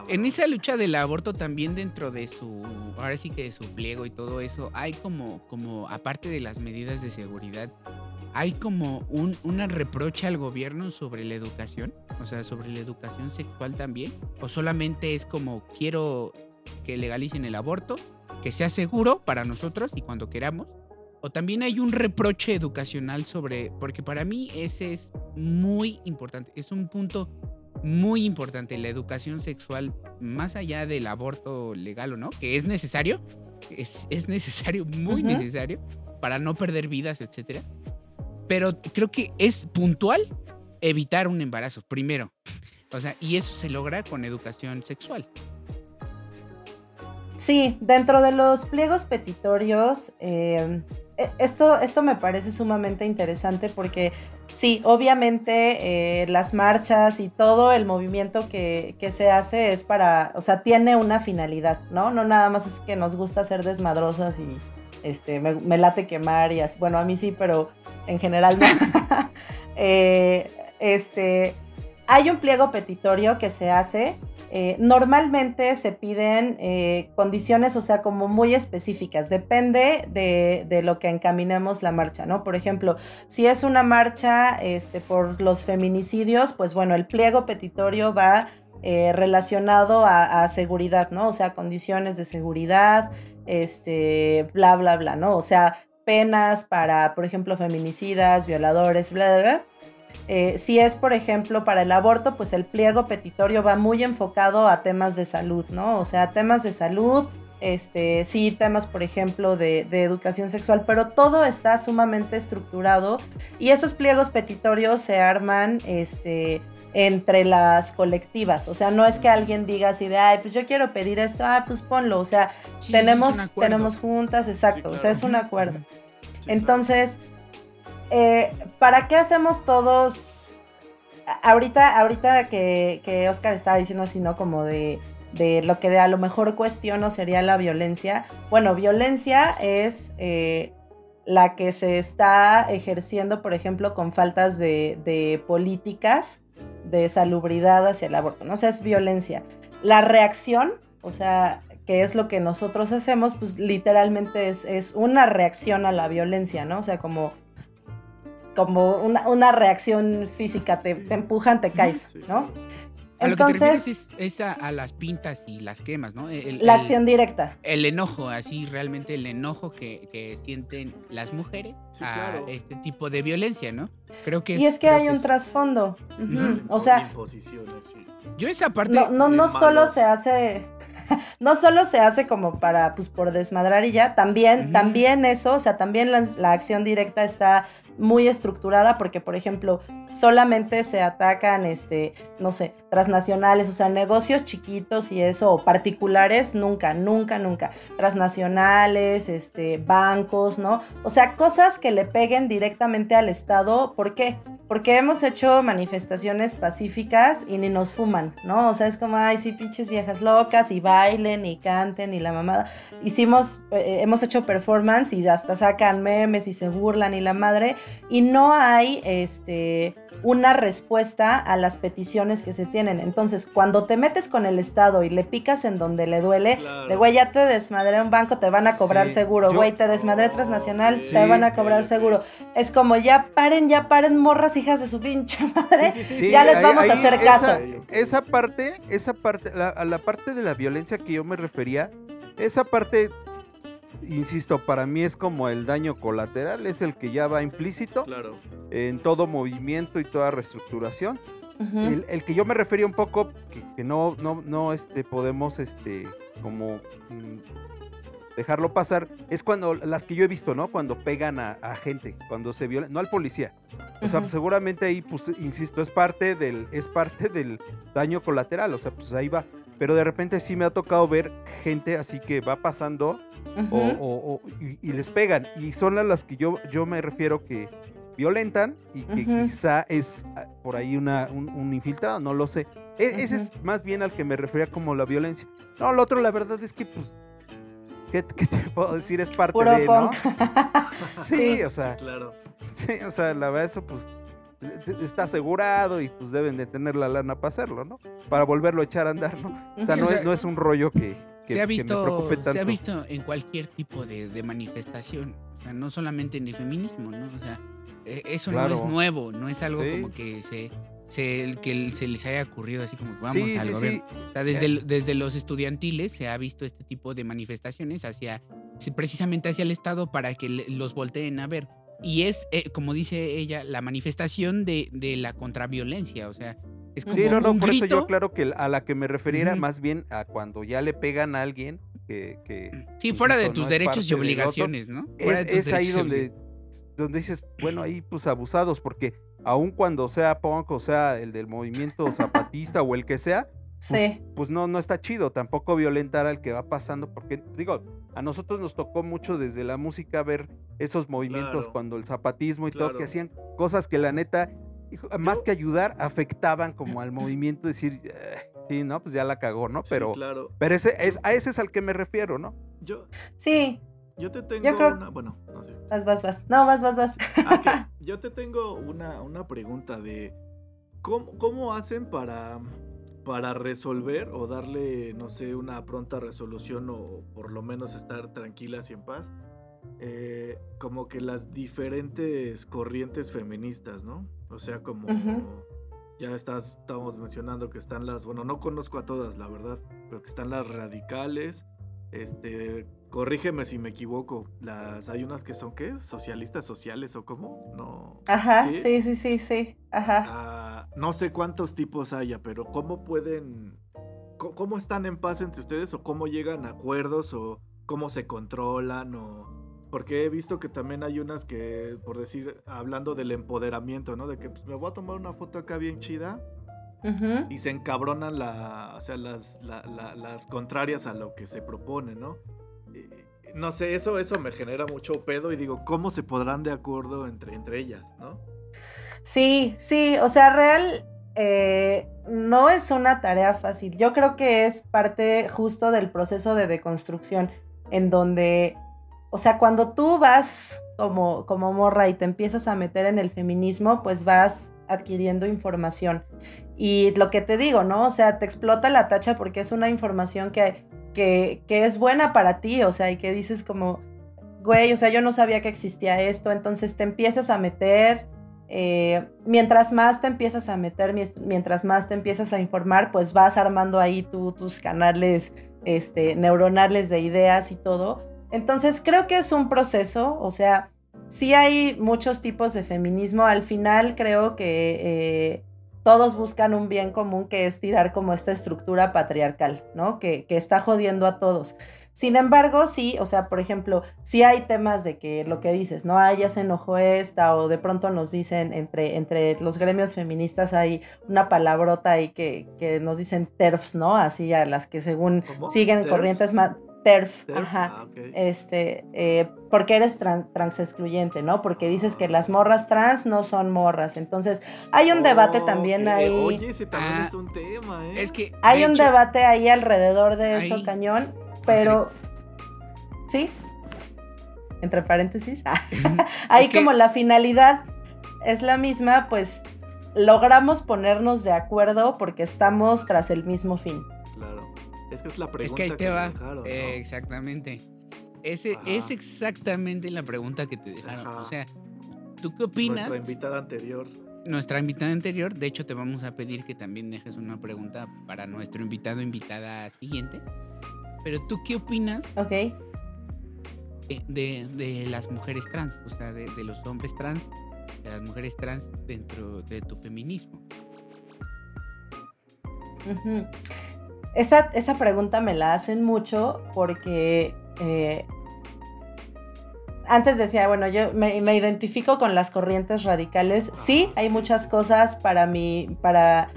En esa lucha del aborto también dentro de su, ahora sí que de su pliego y todo eso, hay como, como aparte de las medidas de seguridad, hay como un, una reproche al gobierno sobre la educación, o sea, sobre la educación sexual también, o solamente es como quiero que legalicen el aborto, que sea seguro para nosotros y cuando queramos, o también hay un reproche educacional sobre, porque para mí ese es muy importante, es un punto muy importante, la educación sexual, más allá del aborto legal o no, que es necesario, es, necesario, muy necesario, para no perder vidas, etc. Pero creo que es puntual evitar un embarazo, primero. O sea, y eso se logra con educación sexual. Sí, dentro de los pliegos petitorios, eh, esto, esto me parece sumamente interesante porque sí, obviamente eh, las marchas y todo el movimiento que, se hace es para, o sea, tiene una finalidad, ¿no? No nada más es que nos gusta ser desmadrosas y este, me, late quemar y así. Bueno, a mí sí, pero en general no. Eh, este, hay un pliego petitorio que se hace. Eh, normalmente se piden eh, condiciones, o sea, como muy específicas. Depende de, lo que encaminemos la marcha, ¿no? Por ejemplo, si es una marcha este, por los feminicidios, pues bueno, el pliego petitorio va eh, relacionado a, seguridad, ¿no? O sea, condiciones de seguridad, este, bla, bla, bla, ¿no? O sea, penas para, por ejemplo, feminicidas, violadores, bla, bla, bla. Eh, si es, por ejemplo, para el aborto, pues el pliego petitorio va muy enfocado a temas de salud, ¿no? O sea, temas de salud, este, sí, temas, por ejemplo, de, de, educación sexual, pero todo está sumamente estructurado y esos pliegos petitorios se arman, este, entre las colectivas. O sea, no es que alguien diga así de, ay, pues yo quiero pedir esto, ah, pues ponlo. O sea, tenemos, tenemos juntas, exacto. O sea, es un acuerdo. Entonces, eh, ¿para qué hacemos todos? Ahorita, ahorita que, que Oscar estaba diciendo así, ¿no? Como de, de lo que a lo mejor cuestiono sería la violencia. Bueno, violencia es eh, la que se está ejerciendo, por ejemplo, con faltas de, políticas de salubridad hacia el aborto, ¿no? O sea, es violencia. La reacción, o sea, que es lo que nosotros hacemos, pues literalmente es, una reacción a la violencia, ¿no? O sea, como, como una, reacción física, te, empujan, te caes, ¿no? A Entonces, lo que te es, es a, las pintas y las quemas, ¿no? la acción directa. El enojo, así realmente el enojo que, sienten las mujeres a este tipo de violencia, ¿no? Creo que Y es, que hay un trasfondo. O sea, yo esa parte... No, no, no solo se hace no solo se hace como para, pues, por desmadrar y ya, también, también eso, o sea, también la, acción directa está muy estructurada porque, por ejemplo, solamente se atacan, este, no sé, transnacionales, o sea, negocios chiquitos y eso, particulares, nunca, nunca, nunca. Transnacionales, este, bancos, ¿no? O sea, cosas que le peguen directamente al Estado, ¿por qué? Porque hemos hecho manifestaciones pacíficas y ni nos fuman, ¿no? O sea, es como, ay, sí, pinches viejas locas y bailen y canten y la mamada. Hicimos, eh, hemos hecho performance y hasta sacan memes y se burlan y la madre. Y no hay, este, una respuesta a las peticiones que se tienen. Entonces, cuando te metes con el Estado y le picas en donde le duele, de güey, ya te desmadré un banco, te van a cobrar seguro, güey, te desmadré transnacional, te van a cobrar seguro. Es como, ya paren, ya paren, morras hijas de su pinche madre, ya les vamos a hacer caso. Esa parte, esa parte, la, la parte de la violencia que yo me refería, esa parte insisto, para mí es como el daño colateral, es el que ya va implícito en todo movimiento y toda reestructuración. el, que yo me refería un poco, que, no, no, no este, podemos este, como mm, dejarlo pasar, es cuando las que yo he visto, ¿no? Cuando pegan a, gente, cuando se violan, no al policía. O sea, seguramente ahí, pues, insisto, es parte del, es parte del daño colateral. O sea, pues ahí va. Pero de repente sí me ha tocado ver gente así que va pasando o, y, les pegan. Y son a las que yo, yo me refiero que violentan y que quizá es ah, por ahí una, un, infiltrado, no lo sé. E, ese es más bien al que me refería como la violencia. No, lo otro la verdad es que pues ¿Qué, te puedo decir? Es parte de, ¿no? sí, o sea. claro. Sí, o sea, la verdad, eso pues está asegurado y pues deben de tener la lana para hacerlo, ¿no? Para volverlo a echar a andar, ¿no? O sea, no, es, no es un rollo que, se ha visto, Se ha visto en cualquier tipo de, manifestación, o sea, no solamente en el feminismo, ¿no? O sea, e, eso no es nuevo, no es algo como que se, se, que se les haya ocurrido así como vamos al gobierno. O sea, desde, desde los estudiantiles se ha visto este tipo de manifestaciones hacia precisamente hacia el Estado para que los volteen a ver. Y es, eh, como dice ella, la manifestación de, de la contraviolencia, o sea, sí, no, no, por eso yo claro que a la que me refería más bien a cuando ya le pegan a alguien que... que sí, fuera de tus derechos y obligaciones, ¿no? Es, ahí donde, donde dices, bueno, ahí pues abusados, porque aun cuando sea punk o sea el del movimiento zapatista o el que sea, pues, pues, no, no está chido tampoco violentar al que va pasando, porque digo, a nosotros nos tocó mucho desde la música ver esos movimientos cuando el zapatismo y todo, que hacían cosas que la neta más que ayudar, afectaban como al movimiento, decir, sí, ¿no? Pues ya la cagó, ¿no? Pero, claro. pero ese es, a ese es al que me refiero, ¿no? Yo. Sí. Yo te tengo una. Bueno, no sé. Vas, vas, vas. No, vas, vas, vas. Ah, yo te tengo una, una pregunta de. ¿cómo, ¿Cómo hacen para para resolver o darle, no sé, una pronta resolución o por lo menos estar tranquilas y en paz, eh, como que las diferentes corrientes feministas, ¿no? O sea, como ya estás, estamos mencionando que están las, bueno, no conozco a todas, la verdad, pero que están las radicales, este, corrígeme si me equivoco, las hay unas que son qué, socialistas sociales o cómo, no. Ajá, sí, sí, sí, sí, ajá. Ah, no sé cuántos tipos haya, pero cómo pueden ¿cómo están en paz entre ustedes o cómo llegan a acuerdos o cómo se controlan o porque he visto que también hay unas que por decir hablando del empoderamiento, ¿no? De que pues, me voy a tomar una foto acá bien chida y se encabronan la, o sea, las, la- la- las contrarias a lo que se propone, ¿no? Y, no sé, eso, eso me genera mucho pedo y digo, ¿cómo se podrán de acuerdo entre, entre ellas, ¿no? Sí, sí, o sea, real eh, no es una tarea fácil. Yo creo que es parte justo del proceso de deconstrucción, en donde, o sea, cuando tú vas como, como morra y te empiezas a meter en el feminismo, pues vas adquiriendo información. Y lo que te digo, ¿no? O sea, te explota la tacha porque es una información que, que, que es buena para ti, o sea, y que dices como, güey, o sea, yo no sabía que existía esto, entonces te empiezas a meter eh, mientras más te empiezas a meter, mientras más te empiezas a informar, pues vas armando ahí tus canales este, neuronales de ideas y todo. Entonces creo que es un proceso, o sea, sí hay muchos tipos de feminismo. Al final creo que eh, todos buscan un bien común que es tirar como esta estructura patriarcal, ¿no? Que está jodiendo a todos. Sin embargo, sí, o sea, por ejemplo, sí hay temas de que lo que dices, ¿no? Ah, ya se enojó esta, o de pronto nos dicen entre, entre los gremios feministas hay una palabrota ahí que, que nos dicen TERFs, ¿no? Así a las que según ¿Cómo? siguen ¿Terfs? corrientes más. TERF, ¿Terf? ajá. Ah. Este, eh, porque eres tran- trans excluyente, ¿no? Porque dices que las morras trans no son morras. Entonces, hay un debate también ahí. Oye, ese también Ah, es un tema, ¿eh? Es que. Hay un hecho, debate ahí alrededor de eso, Ahí. cañón, pero... ¿Sí? Entre paréntesis. ahí que- como la finalidad es la misma, pues logramos ponernos de acuerdo porque estamos tras el mismo fin. Claro. Es que es la Es pregunta que ahí te va. dejaron, ¿no? Eh, exactamente. Ese, Ajá. es exactamente la pregunta que te dejaron. Ajá. O sea, ¿tú qué opinas? Nuestra invitada anterior. Nuestra invitada anterior, de hecho, te vamos a pedir que también dejes una pregunta para nuestro invitado invitada siguiente. Pero tú qué opinas ¿Ok? de, de las mujeres trans? O sea, de, de los hombres trans, de las mujeres trans dentro de tu feminismo. Esa, esa pregunta me la hacen mucho porque eh, antes decía, bueno, yo me, me identifico con las corrientes radicales. Sí, hay muchas cosas para mi, para,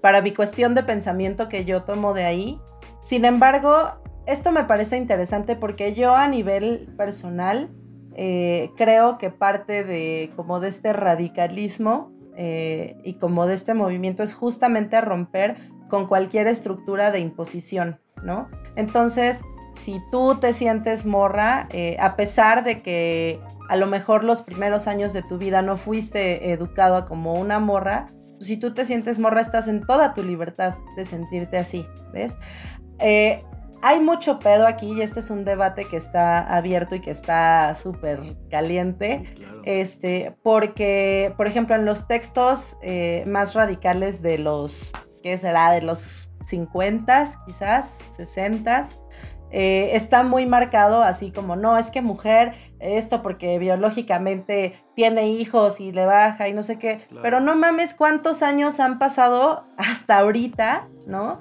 para mi cuestión de pensamiento que yo tomo de ahí. Sin embargo, esto me parece interesante porque yo a nivel personal eh, creo que parte de como de este radicalismo eh, y como de este movimiento es justamente romper con cualquier estructura de imposición, ¿no? Entonces, si tú te sientes morra, eh, a pesar de que a lo mejor los primeros años de tu vida no fuiste educado como una morra, si tú te sientes morra, estás en toda tu libertad de sentirte así, ¿ves? Eh, hay mucho pedo aquí y este es un debate que está abierto y que está súper caliente. Sí, claro. Este, porque, por ejemplo, en los textos eh, más radicales de los, ¿qué será? De los 50, quizás, 60, eh, está muy marcado así como, no, es que mujer, esto porque biológicamente tiene hijos y le baja y no sé qué, Claro. pero no mames cuántos años han pasado hasta ahorita, ¿no?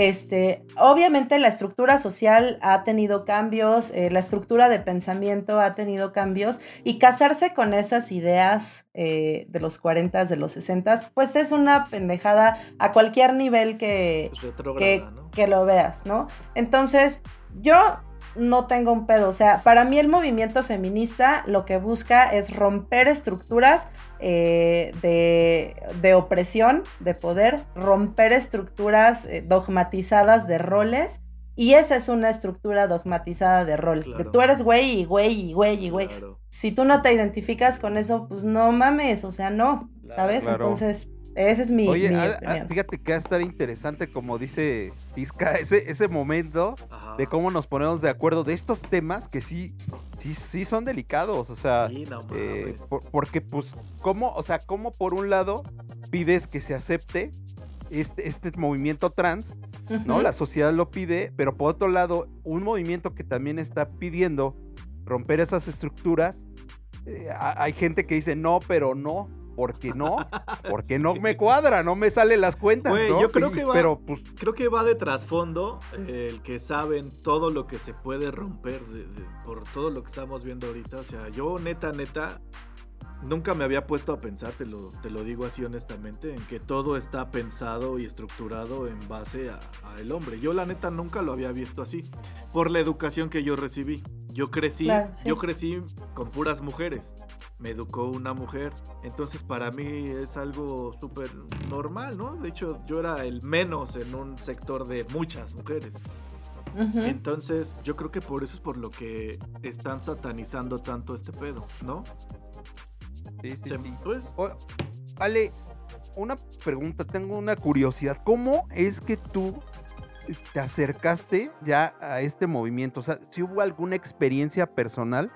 Este, obviamente la estructura social ha tenido cambios, eh, la estructura de pensamiento ha tenido cambios y casarse con esas ideas eh, de los 40, de los 60, pues es una pendejada a cualquier nivel que, que lo veas, ¿no? Entonces, yo no tengo un pedo, o sea, para mí el movimiento feminista lo que busca es romper estructuras eh, de, de opresión, de poder, romper estructuras eh, dogmatizadas de roles. Y esa es una estructura dogmatizada de rol. Tú eres güey y güey y güey y güey. Claro. Si tú no te identificas con eso, pues no mames, o sea, no, Claro, ¿sabes? claro. Entonces, esa es mi, Oye, mi ah, opinión. fíjate que va a estar interesante, como dice Pizca, ese, ese momento Ajá. de cómo nos ponemos de acuerdo de estos temas que sí, sí, sí son delicados. O sea, Sí, no eh, por- porque, pues, ¿cómo, o sea, cómo por un lado pides que se acepte este, este movimiento trans, ¿no? La sociedad lo pide, pero por otro lado, un movimiento que también está pidiendo romper esas estructuras, eh, ha- hay gente que dice no, pero no, porque no, porque no me cuadra, no me salen las cuentas. Güey, ¿no? yo creo que va- Pero pues Creo que va de trasfondo eh, el que saben todo lo que se puede romper de- de- por todo lo que estamos viendo ahorita. O sea, yo neta, neta, nunca me había puesto a pensar, te lo, te lo digo así honestamente, en que todo está pensado y estructurado en base a, a el hombre. Yo la neta nunca lo había visto así, por la educación que yo recibí. Yo crecí, Claro, sí. yo crecí con puras mujeres. Me educó una mujer. Entonces para mí es algo súper normal, ¿no? De hecho, yo era el menos en un sector de muchas mujeres. Entonces, yo creo que por eso es por lo que están satanizando tanto este pedo, ¿no? sí, sí, Se- sí. Pues, O- Ale, una pregunta, tengo una curiosidad. ¿Cómo es que tú te acercaste ya a este movimiento? O sea, si hubo alguna experiencia personal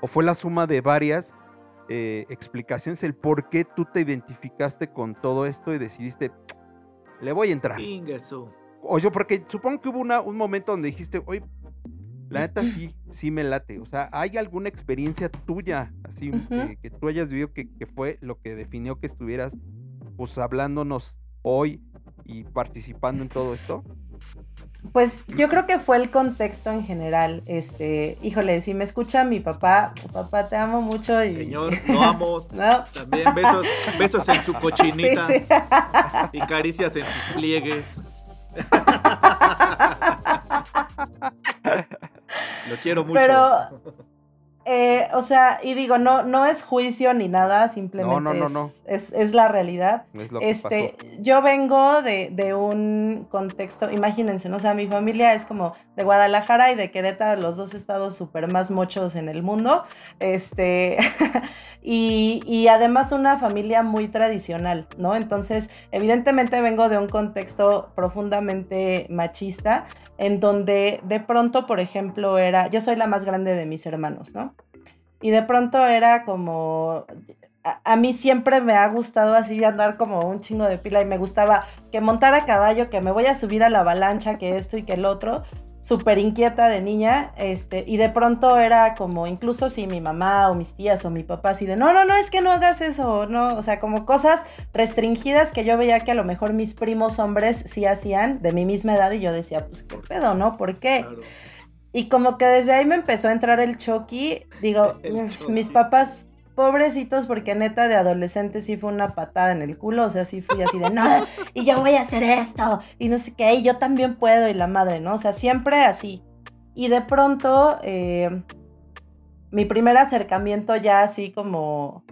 o fue la suma de varias eh, explicaciones el por qué tú te identificaste con todo esto y decidiste, le voy a entrar? Ingesu. O yo, porque supongo que hubo una- un momento donde dijiste, oye, la neta sí, sí me late. O sea, ¿hay alguna experiencia tuya, así, que tú hayas vivido que, que fue lo que definió que estuvieras, pues, hablándonos hoy y participando en todo esto? Pues yo creo que fue el contexto en general. Este, híjole, si me escucha mi papá, papá te amo mucho y. Señor, lo amo. No. También besos, besos en su cochinita Sí, sí. y caricias en sus pliegues. Lo quiero mucho. Pero, eh, o sea, y digo, no, no es juicio ni nada, simplemente no, no, es- no. Es, es la realidad. Es lo que Este, pasó. yo vengo de, de un contexto, imagínense, ¿no? O sea, mi familia es como de Guadalajara y de Querétaro, los dos estados súper más mochos en el mundo. Este, y, y además una familia muy tradicional, ¿no? Entonces, evidentemente vengo de un contexto profundamente machista, en donde de pronto, por ejemplo, era, yo soy la más grande de mis hermanos, ¿no? Y de pronto era como, a, mí siempre me ha gustado así andar como un chingo de pila y me gustaba que montar a caballo, que me voy a subir a la avalancha, que esto y que el otro, súper inquieta de niña, este, y de pronto era como, incluso si mi mamá o mis tías o mi papá así de, no, no, no, es que no hagas eso, no, o sea, como cosas restringidas que yo veía que a lo mejor mis primos hombres sí hacían de mi misma edad y yo decía, pues qué pedo, ¿no? ¿Por qué? Claro. Y como que desde ahí me empezó a entrar el choqui. Digo, El mis, choqui. mis papás, pobrecitos, porque neta de adolescente sí fue una patada en el culo. O sea, sí fui así de, no, y yo voy a hacer esto, y no sé qué, y yo también puedo, y la madre, ¿no? O sea, siempre así. Y de pronto, eh, mi primer acercamiento ya así como,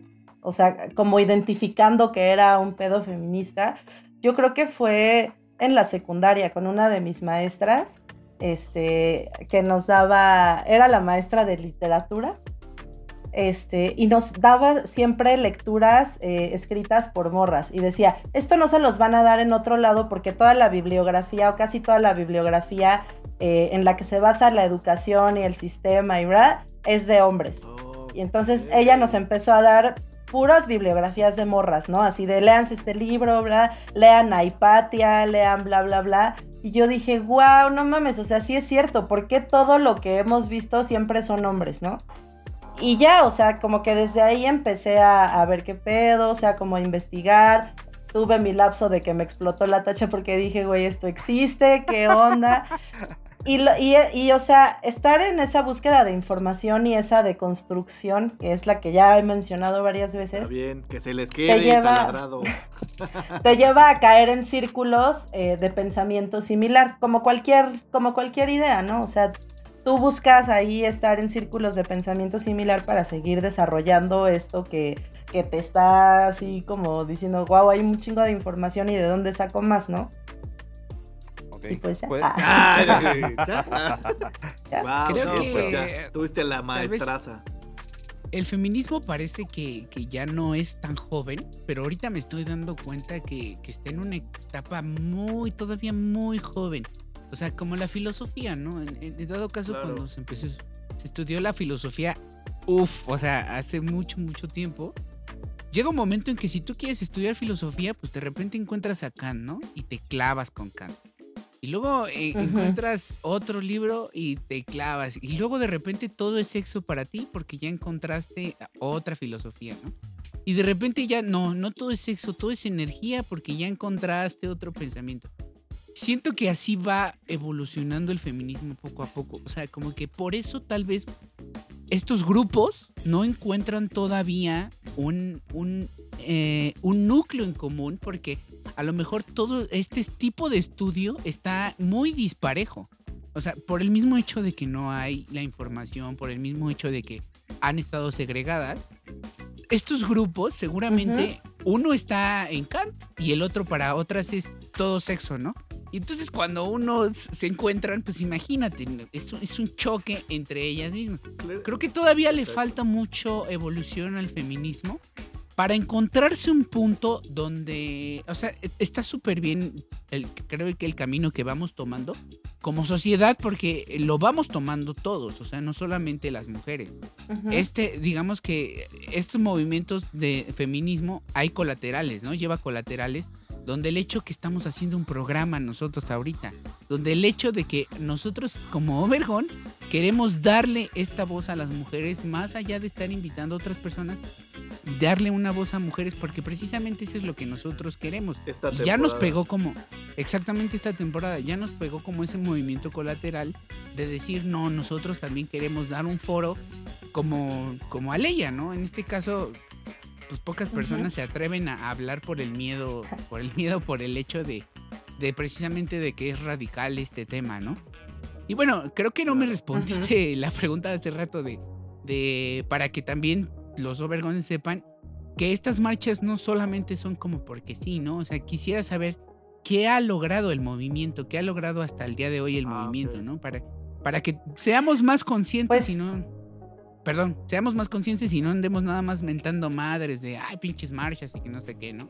o sea, como identificando que era un pedo feminista, yo creo que fue en la secundaria con una de mis maestras este, que nos daba, era la maestra de literatura, este, y nos daba siempre lecturas eh, escritas por morras, y decía, esto no se los van a dar en otro lado porque toda la bibliografía, o casi toda la bibliografía eh, en la que se basa la educación y el sistema, y bla, es de hombres. Y entonces ella nos empezó a dar puras bibliografías de morras, ¿no? Así de leanse este libro, bla, lean a Hipatia, lean bla, bla, bla. Y yo dije, wow, no mames, o sea, sí es cierto, ¿por qué todo lo que hemos visto siempre son hombres, no? Y ya, o sea, como que desde ahí empecé a, a ver qué pedo, o sea, como a investigar. Tuve mi lapso de que me explotó la tacha porque dije, güey, esto existe, ¿qué onda? Y, lo- y, y, o sea, estar en esa búsqueda de información y esa de construcción, que es la que ya he mencionado varias Está veces, bien, que se les quede lleva- taladrado. te lleva a caer en círculos eh, de pensamiento similar, como cualquier, como cualquier idea, ¿no? O sea, tú buscas ahí estar en círculos de pensamiento similar para seguir desarrollando esto que, que te está así como diciendo, wow, hay un chingo de información y de dónde saco más, ¿no? Ok, Y pues, pues, ah. Ah, sí, ya. Ya. Guau, Creo no, que pues ya, tuviste la maestraza. El feminismo parece que, que ya no es tan joven, pero ahorita me estoy dando cuenta que, que está en una etapa muy, todavía muy joven. O sea, como la filosofía, ¿no? En, en- dado caso, Claro. cuando se empezó, se estudió la filosofía, uff, o sea, hace mucho, mucho tiempo. Llega un momento en que si tú quieres estudiar filosofía, pues de repente encuentras a Kant, ¿no? Y te clavas con Kant. Y luego eh, encuentras otro libro y te clavas. Y luego de repente todo es sexo para ti porque ya encontraste otra filosofía, ¿no? Y de repente ya, no, no todo es sexo, todo es energía porque ya encontraste otro pensamiento. Siento que así va evolucionando el feminismo poco a poco. O sea, como que por eso tal vez estos grupos no encuentran todavía un, un, eh, un núcleo en común porque a lo mejor todo este tipo de estudio está muy disparejo. O sea, por el mismo hecho de que no hay la información, por el mismo hecho de que han estado segregadas, estos grupos seguramente uno está en Kant y el otro para otras es todo sexo, ¿no? Y entonces cuando uno se encuentran, pues imagínate, es, es un choque entre ellas mismas. Creo que todavía le falta mucho evolución al feminismo para encontrarse un punto donde, o sea, e, está súper bien, el, creo que el camino que vamos tomando como sociedad, porque lo vamos tomando todos, o sea, no solamente las mujeres. Este, digamos que estos movimientos de feminismo hay colaterales, ¿no? Lleva colaterales donde el hecho que estamos haciendo un programa nosotros ahorita, donde el hecho de que nosotros como Obergón queremos darle esta voz a las mujeres más allá de estar invitando a otras personas, darle una voz a mujeres porque precisamente eso es lo que nosotros queremos. y ya nos pegó como, exactamente esta temporada, ya nos pegó como ese movimiento colateral de decir, no, nosotros también queremos dar un foro como, como a Leia, ¿no? En este caso, pues pocas personas se atreven a hablar por el miedo, por el miedo, por el hecho de, de precisamente de que es radical este tema, ¿no? Y bueno, creo que no me respondiste la pregunta de hace rato de, de para que también los overgones sepan que estas marchas no solamente son como porque sí, ¿no? O sea, quisiera saber qué ha logrado el movimiento, qué ha logrado hasta el día de hoy el ah, movimiento, ¿no? Para, para que seamos más conscientes pues y no perdón, seamos más conscientes y no andemos nada más mentando madres de, ay, pinches marchas y que no sé qué, ¿no?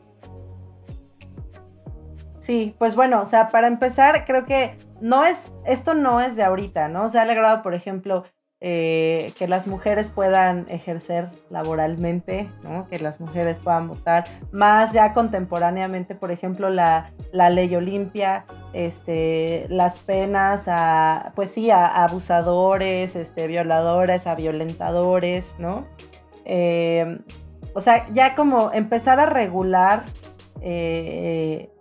Sí, pues bueno, o sea, para empezar, creo que no es, esto no es de ahorita, ¿no? Se ha logrado, por ejemplo, eh, que las mujeres puedan ejercer laboralmente, ¿no? que las mujeres puedan votar, más ya contemporáneamente, por ejemplo, la, ley Olimpia, este, las penas a, pues sí, a, abusadores, este, violadores, a violentadores, ¿no? Eh, o sea, ya como empezar a regular eh,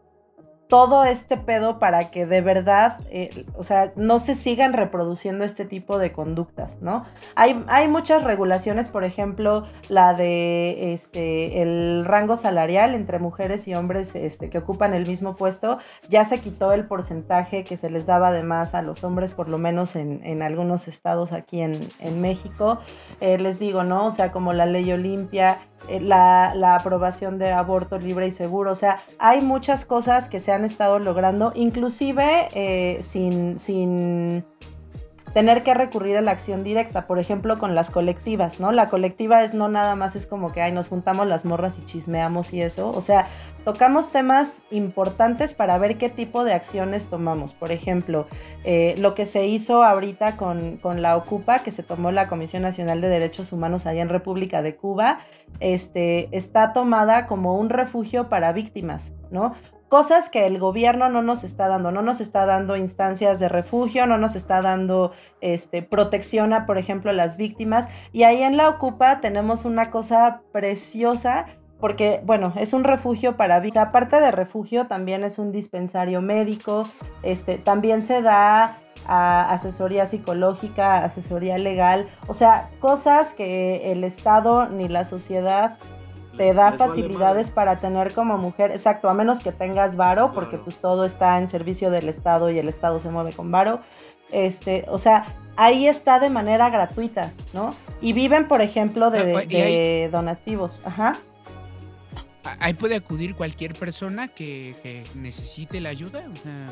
todo este pedo para que de verdad, eh, o sea, no se sigan reproduciendo este tipo de conductas, ¿no? Hay, hay muchas regulaciones, por ejemplo, la de este, el rango salarial entre mujeres y hombres este, que ocupan el mismo puesto, ya se quitó el porcentaje que se les daba además a los hombres, por lo menos en, en algunos estados aquí en, en México. Eh, les digo, ¿no? O sea, como la ley Olimpia, la, la, aprobación de aborto libre y seguro. O sea, hay muchas cosas que se han estado logrando, inclusive eh, sin, sin tener que recurrir a la acción directa, por ejemplo, con las colectivas, ¿no? La colectiva es no nada más es como que, ay, nos juntamos las morras y chismeamos y eso, o sea, tocamos temas importantes para ver qué tipo de acciones tomamos. Por ejemplo, eh, lo que se hizo ahorita con, con, la Ocupa, que se tomó la Comisión Nacional de Derechos Humanos allá en República de Cuba, este, está tomada como un refugio para víctimas, ¿no? Cosas que el gobierno no nos está dando, no nos está dando instancias de refugio, no nos está dando este, protección a, por ejemplo, las víctimas. Y ahí en la Ocupa tenemos una cosa preciosa porque, bueno, es un refugio para víctimas. Aparte de refugio, también es un dispensario médico, este, también se da asesoría psicológica, asesoría legal, o sea, cosas que el Estado ni la sociedad te da facilidades para tener como mujer, exacto, a menos que tengas varo, porque pues todo está en servicio del Estado y el Estado se mueve con varo. Este, o sea, ahí está de manera gratuita, ¿no? Y viven, por ejemplo, de, donativos. Ajá. Ahí puede acudir cualquier persona que, necesite la ayuda, o sea.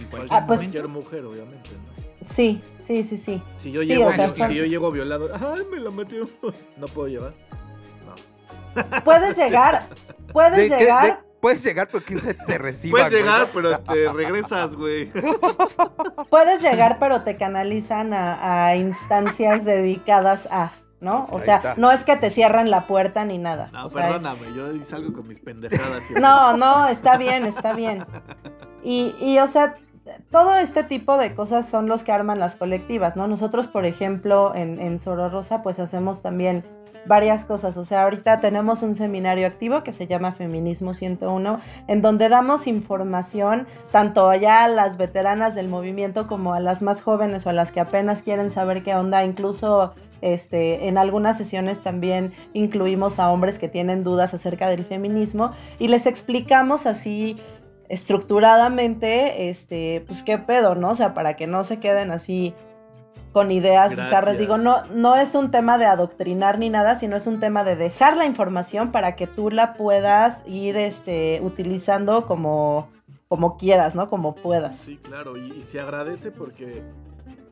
En cualquier, ah, pues, mujer, obviamente, ¿no? Sí, sí, sí, sí. Si yo, llego, si yo llego violado, ¡ay, me lo metió! No puedo llevar. Puedes llegar, puedes llegar. puedes llegar, pero quién se te reciba. Puedes llegar, pero te regresas, güey. Puedes llegar, pero te canalizan a, instancias dedicadas a. ¿no? O sea, no es que te cierran la puerta ni nada. No, perdóname, yo salgo con mis pendejadas. No, no, está bien, está bien. Y, y, o sea, todo este tipo de cosas son los que arman las colectivas, ¿no? Nosotros, por ejemplo, en, en Soro Rosa, pues hacemos también varias cosas. O sea, ahorita tenemos un seminario activo que se llama Feminismo 101, en donde damos información tanto allá a las veteranas del movimiento como a las más jóvenes o a las que apenas quieren saber qué onda, incluso este, en algunas sesiones también incluimos a hombres que tienen dudas acerca del feminismo y les explicamos así estructuradamente, este, pues qué pedo, ¿no? O sea, para que no se queden así con ideas bizarras. Digo, no, no es un tema de adoctrinar ni nada, sino es un tema de dejar la información para que tú la puedas ir este, utilizando como, como quieras, ¿no? Como puedas. Sí, claro, y, se agradece porque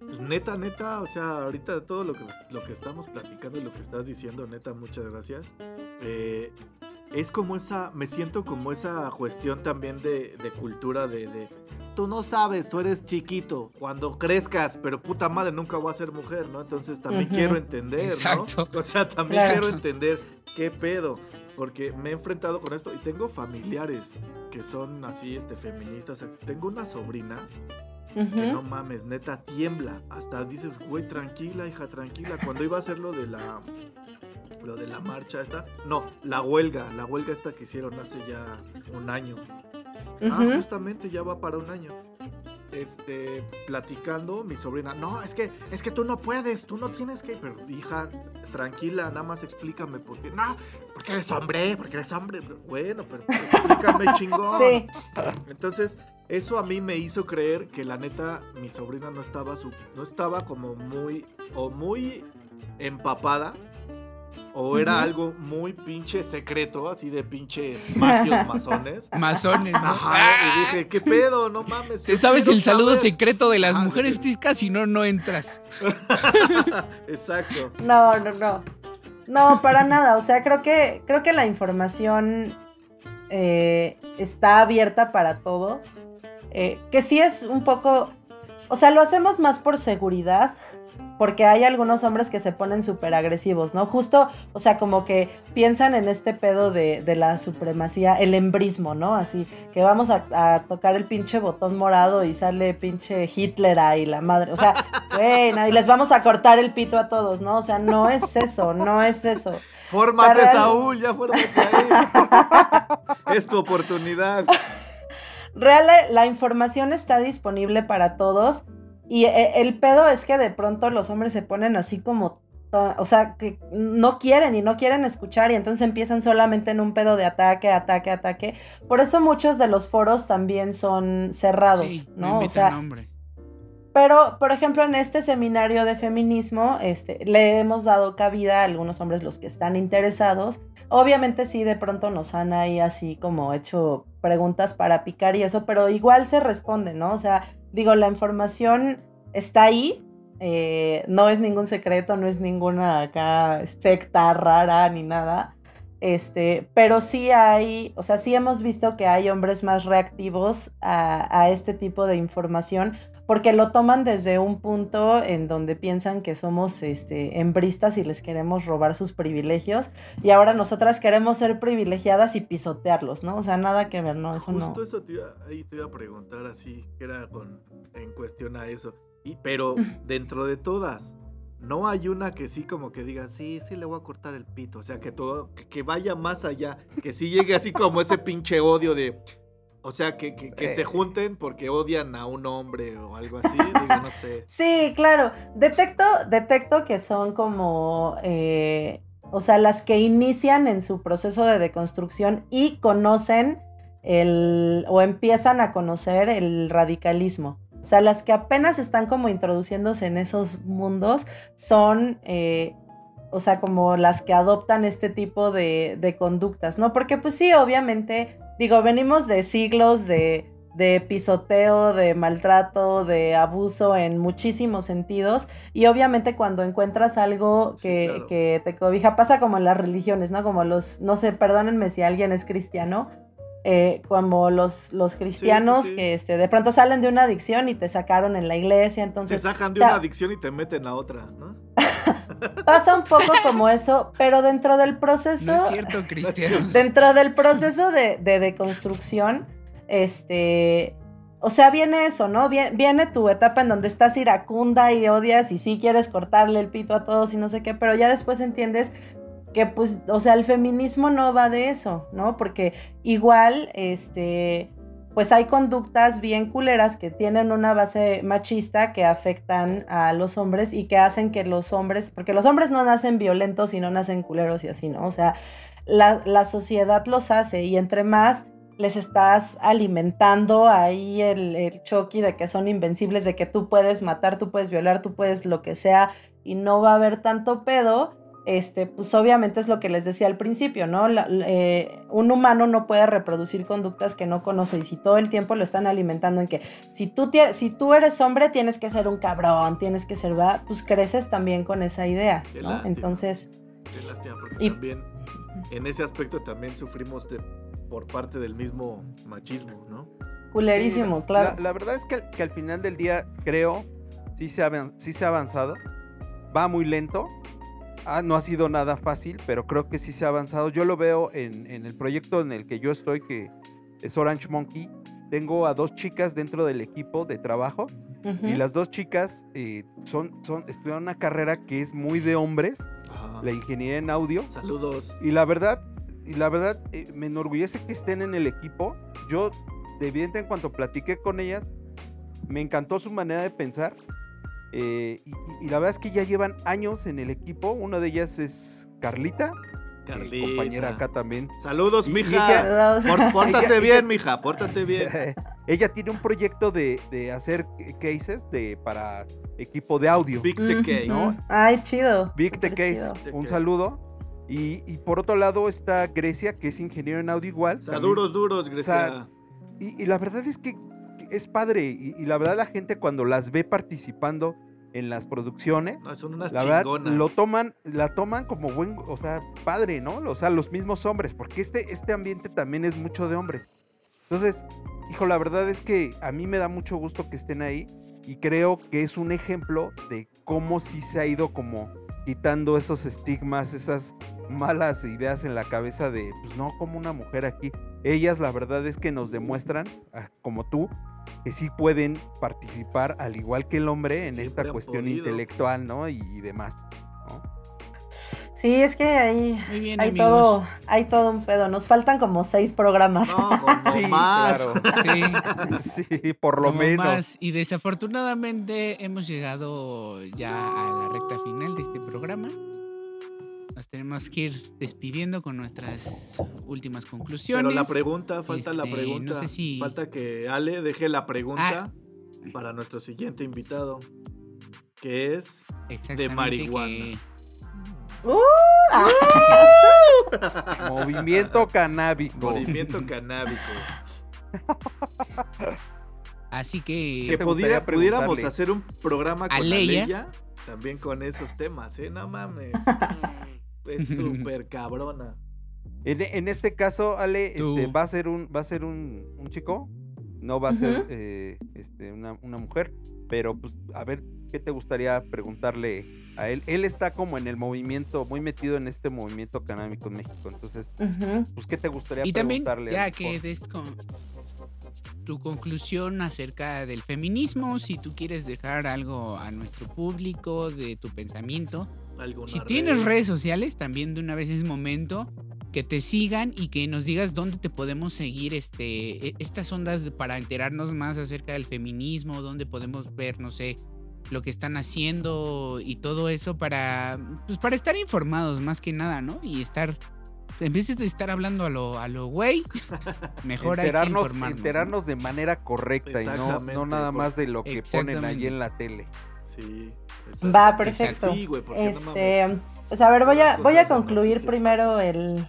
pues, neta, neta, o sea, ahorita todo lo que, lo que estamos platicando y lo que estás diciendo, neta, muchas gracias. Eh, es como esa, me siento como esa cuestión también de, cultura de, tú no sabes, tú eres chiquito, cuando crezcas, pero puta madre, nunca voy a ser mujer, ¿no? Entonces también quiero entender, Exacto. ¿no? O sea, también quiero entender qué pedo, porque me he enfrentado con esto y tengo familiares que son así, este, feministas. Tengo una sobrina que no mames, neta tiembla. Hasta dices, güey, tranquila, hija, tranquila. Cuando iba a hacer lo de la lo de la marcha esta. No, la huelga, la huelga esta que hicieron hace ya un año. Ah, justamente ya va para un año. Este, platicando, mi sobrina, no, es que, es que tú no puedes, tú no tienes que, pero hija, tranquila, nada más explícame por qué, no, porque eres hombre, porque eres hombre, bueno, pero explícame chingón. Sí. Entonces, eso a mí me hizo creer que la neta, mi sobrina no estaba, su, no estaba como muy, o muy empapada o era algo muy pinche secreto, así de pinches magios masones. Masones, ¿no? Ajá, y ah. dije, ¿qué pedo? No mames. Te sabes el saludo secreto de las mujeres tiscas si no, no entras. Exacto. No, no, no. No, para nada. O sea, creo que, creo que la información eh, está abierta para todos. Eh, que sí es un poco. O sea, lo hacemos más por seguridad porque hay algunos hombres que se ponen súper agresivos, ¿no? Justo, o sea, como que piensan en este pedo de, la supremacía, el embrismo, ¿no? Así, que vamos a, tocar el pinche botón morado y sale pinche Hitler ahí, la madre, o sea, bueno, y les vamos a cortar el pito a todos, ¿no? O sea, no es eso, no es eso. Fórmate, Saúl, ya fórmate ahí. es tu oportunidad. Real, la información está disponible para todos y eh, el pedo es que de pronto los hombres se ponen así como, o sea, que no quieren y no quieren escuchar y entonces empiezan solamente en un pedo de ataque, ataque, ataque. Por eso muchos de los foros también son cerrados, ¿no? o sea, pero, por ejemplo, en este seminario de feminismo, este, le hemos dado cabida a algunos hombres los que están interesados. Obviamente sí, de pronto nos han ahí así como hecho preguntas para picar y eso, pero igual se responde, ¿no? O sea, digo, la información está ahí, eh, no es ningún secreto, no es ninguna acá secta rara ni nada. Este, pero sí hay, o sea, sí hemos visto que hay hombres más reactivos a, este tipo de información porque lo toman desde un punto en donde piensan que somos este, hembristas y les queremos robar sus privilegios y ahora nosotras queremos ser privilegiadas y pisotearlos, ¿no? O sea, nada que ver, no, eso no. Justo eso te iba, ahí te iba a preguntar así, que era con, en cuestión a eso. Y, pero dentro de todas, no hay una que sí como que diga, sí, sí le voy a cortar el pito. O sea, que todo, que vaya más allá, que sí llegue así como ese pinche odio de, o sea, que, que, se eh. junten porque odian a un hombre o algo así, digo, no sé. Sí, claro. Detecto, detecto que son como, eh, o sea, las que inician en su proceso de deconstrucción y conocen el, o empiezan a conocer el radicalismo. O sea, las que apenas están como introduciéndose en esos mundos son, eh, o sea, como las que adoptan este tipo de, de conductas, ¿no? Porque pues sí, obviamente Digo, venimos de siglos de, pisoteo, de maltrato, de abuso en muchísimos sentidos. Y obviamente cuando encuentras algo que, te cobija, pasa como en las religiones, ¿no? Como los, no sé, perdónenme si alguien es cristiano, eh, como los, los cristianos que este, de pronto salen de una adicción y te sacaron en la iglesia, entonces... Te sacan de una adicción y te meten a otra, ¿no? Pasa un poco como eso, pero dentro del proceso. No es cierto, Cristiano. Dentro del proceso de, de deconstrucción, este. o sea, viene eso, ¿no? Viene, tu etapa en donde estás iracunda y odias y sí quieres cortarle el pito a todos y no sé qué, pero ya después entiendes que pues, o sea, el feminismo no va de eso, ¿no? Porque igual, este, pues hay conductas bien culeras que tienen una base machista que afectan a los hombres y que hacen que los hombres, porque los hombres no nacen violentos y no nacen culeros y así, ¿no? O sea, la, la sociedad los hace y entre más les estás alimentando ahí el, el choque de que son invencibles, de que tú puedes matar, tú puedes violar, tú puedes lo que sea y no va a haber tanto pedo, este, pues obviamente es lo que les decía al principio, ¿no? Eh, un humano no puede reproducir conductas que no conoce y si todo el tiempo lo están alimentando en que si tú, si tú eres hombre tienes que ser un cabrón, tienes que ser, ¿verdad? Pues creces también con esa idea, ¿no? Entonces... Qué lástima, porque también en ese aspecto también sufrimos de, por parte del mismo machismo, ¿no? Culerísimo, claro. La, verdad es que, que, al final del día creo, sí se ha, sí se ha avanzado, va muy lento, Ah, no ha sido nada fácil, pero creo que sí se ha avanzado. Yo lo veo en, el proyecto en el que yo estoy, que es Orange Monkey. Tengo a dos chicas dentro del equipo de trabajo y las dos chicas eh, son, son, estudian una carrera que es muy de hombres, la ingeniería en audio. Saludos. Y la verdad, y la verdad eh, me enorgullece que estén en el equipo. Yo, de evidente, en cuanto platiqué con ellas, me encantó su manera de pensar eh, y, la verdad es que ya llevan años en el equipo. Una de ellas es Carlita. Carlita. compañera acá también. Saludos, mija. pórtate bien, mija, pórtate bien. ella tiene un proyecto de, hacer cases de, para equipo de audio. Big TK. ¿no? Ay, chido. Big Case. Un saludo. Y, por otro lado está Grecia, que es ingeniero en audio igual. O duros, duros, Grecia. y, la verdad es que es padre. Y, la verdad, la gente cuando las ve participando en las producciones, son unas la verdad, lo toman, la toman como buen, o sea, padre, ¿no? O sea, los mismos hombres, porque este, este ambiente también es mucho de hombres. Entonces, hijo, la verdad es que a mí me da mucho gusto que estén ahí y creo que es un ejemplo de cómo sí se ha ido como quitando esos estigmas, esas malas ideas en la cabeza de, pues no, como una mujer aquí. Ellas la verdad es que nos demuestran, ah, como tú, que sí pueden participar al igual que el hombre en esta cuestión intelectual, ¿no? Y, demás, ¿no? Sí, es que ahí hay todo, hay todo un pedo. Nos faltan como seis programas. No, sí, más. Sí. sí, por lo menos. Y desafortunadamente hemos llegado ya a la recta final de este programa nos tenemos que ir despidiendo con nuestras últimas conclusiones. Pero la pregunta, falta la este, pregunta. No sé si... Falta que Ale deje la pregunta ah. para nuestro siguiente invitado, que es de marihuana. Uh, Movimiento canábico. Movimiento canábico. Así que. Que pudiéramos hacer un programa con Aleya también con esos temas, ¿eh? No mames. es súper cabrona. En, este caso, Ale, este, va a ser un, va a ser un, chico, no va a ser eh, este, una, mujer, pero pues a ver, ¿qué te gustaría preguntarle a él? Él está como en el movimiento, muy metido en este movimiento canábico en México, entonces, pues, ¿qué te gustaría y preguntarle? También, ya que con tu conclusión acerca del feminismo, si tú quieres dejar algo a nuestro público de tu pensamiento, si tienes redes sociales, también de una vez es momento que te sigan y que nos digas dónde te podemos seguir este, e, estas ondas para enterarnos más acerca del feminismo, dónde podemos ver, no sé, lo que están haciendo y todo eso para, pues para estar informados más que nada, ¿no? Y estar, en vez de estar hablando a lo, a lo güey, mejor enterarnos, hay que informarnos. Enterarnos de manera correcta y no, no nada más de lo que ponen allí en la tele. Sí. Va, perfecto. este, pues a ver, voy a, voy a concluir primero el,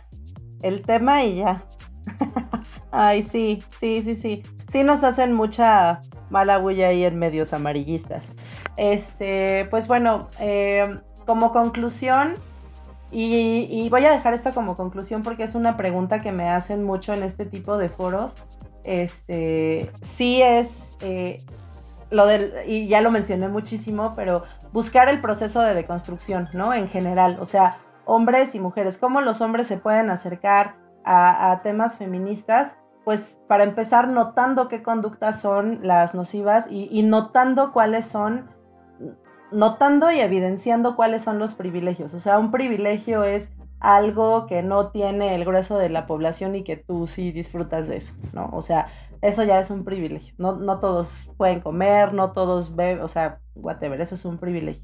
tema y ya. Ay, sí, sí, sí, sí. Sí nos hacen mucha mala huella ahí en medios amarillistas. Este, pues bueno, eh, como conclusión, y, voy a dejar esto como conclusión porque es una pregunta que me hacen mucho en este tipo de foros. Este, sí es eh, lo del, y ya lo mencioné muchísimo, pero buscar el proceso de deconstrucción, ¿no? En general, o sea, hombres y mujeres, cómo los hombres se pueden acercar a, temas feministas, pues para empezar notando qué conductas son las nocivas y, y notando cuáles son, notando y evidenciando cuáles son los privilegios. O sea, un privilegio es algo que no tiene el grueso de la población y que tú sí disfrutas de eso, ¿no? O sea, eso ya es un privilegio. No, no todos pueden comer, no todos beben, o sea, whatever, eso es un privilegio.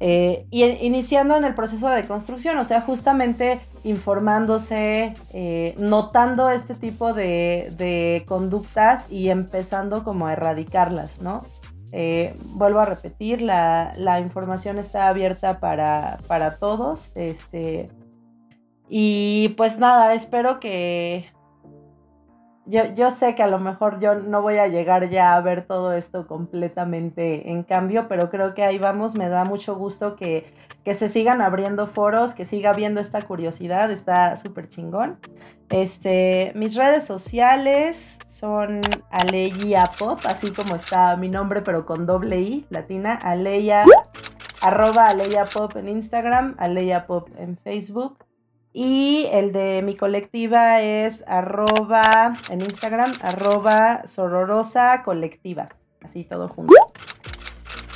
Eh, y iniciando en el proceso de construcción, o sea, justamente informándose, eh, notando este tipo de, de, conductas y empezando como a erradicarlas, ¿no? Eh, vuelvo a repetir, la, la, información está abierta para, para todos. Este, y pues nada, espero que, yo, yo, sé que a lo mejor yo no voy a llegar ya a ver todo esto completamente en cambio, pero creo que ahí vamos, me da mucho gusto que, que se sigan abriendo foros, que siga viendo esta curiosidad, está súper chingón. Este, mis redes sociales son Aleya Pop, así como está mi nombre, pero con doble I, latina, Aleya, arroba Aleya Pop en Instagram, Aleya Pop en Facebook. Y el de mi colectiva es arroba en Instagram, arroba sororosa colectiva. Así todo junto.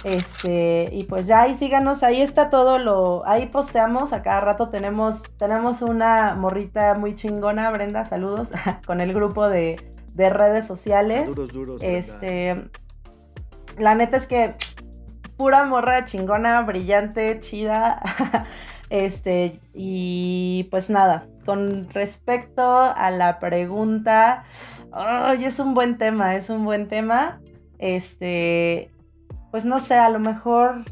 Este, y pues ya ahí síganos, ahí está todo lo, ahí posteamos, a cada rato tenemos, tenemos una morrita muy chingona, Brenda, saludos, con el grupo de, de redes sociales. Duros, duros. Este, la neta es que pura morra chingona, brillante, chida. Este, y pues nada, con respecto a la pregunta, ay, es un buen tema, es un buen tema. Este, pues no sé, a lo mejor,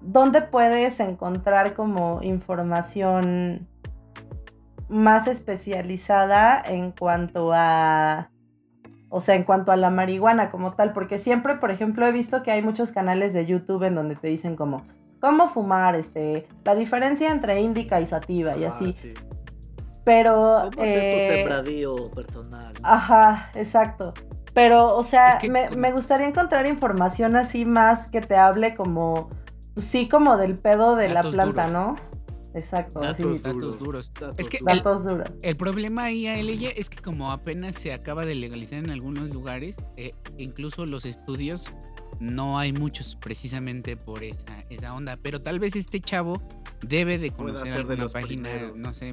¿dónde puedes encontrar como información más especializada en cuanto a o sea, en cuanto a la marihuana como tal, porque siempre, por ejemplo, he visto que hay muchos canales de YouTube en donde te dicen como, cómo fumar, este, la diferencia entre índica y sativa y Ah, así. sí. Pero... ¿Cómo hacer tu eh, sembradío personal? Ajá, exacto. Pero, o sea, Es que me, me gustaría encontrar información así más que te hable como, pues sí, como del pedo de la planta, duros. ¿no? Exacto, Datos Datos duros. Datos Es que duros. datos duros. El problema ahí, Aleya, es que como apenas se acaba de legalizar en algunos lugares, eh, incluso los estudios, no hay muchos precisamente por esa, esa onda. Pero tal vez este chavo debe de conocer de alguna los página, primeros. no sé.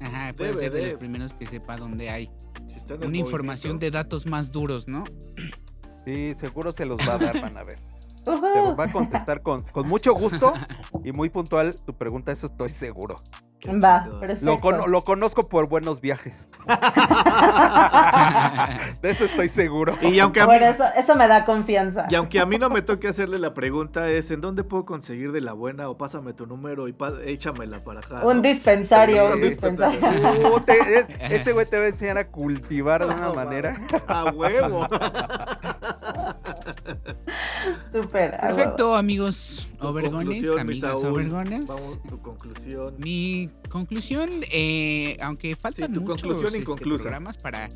Ajá, puede Debe ser de de. los primeros que sepa dónde hay Si está una información de datos más duros, ¿no? Sí, seguro se los va a dar, van a ver. Te Ujú. va a contestar con, con mucho gusto y muy puntual tu pregunta, eso estoy seguro. Va, perfecto. Lo, cono- lo conozco por buenos viajes. De eso estoy seguro. Y aunque, a mí, Bueno, eso, eso me da confianza. y aunque a mí no me toque hacerle la pregunta es ¿en dónde puedo conseguir de la buena? O pásame tu número y échamela para acá. Un ¿no? dispensario, un dispensario. dispensario. Uh, te- es- ese güey te va a enseñar a cultivar de una manera. A huevo. Huevo. Perfecto, amigos mi amigas obergones. Vamos, tu conclusión. Mi conclusión, eh, aunque faltan tu muchos conclusión este, programas para...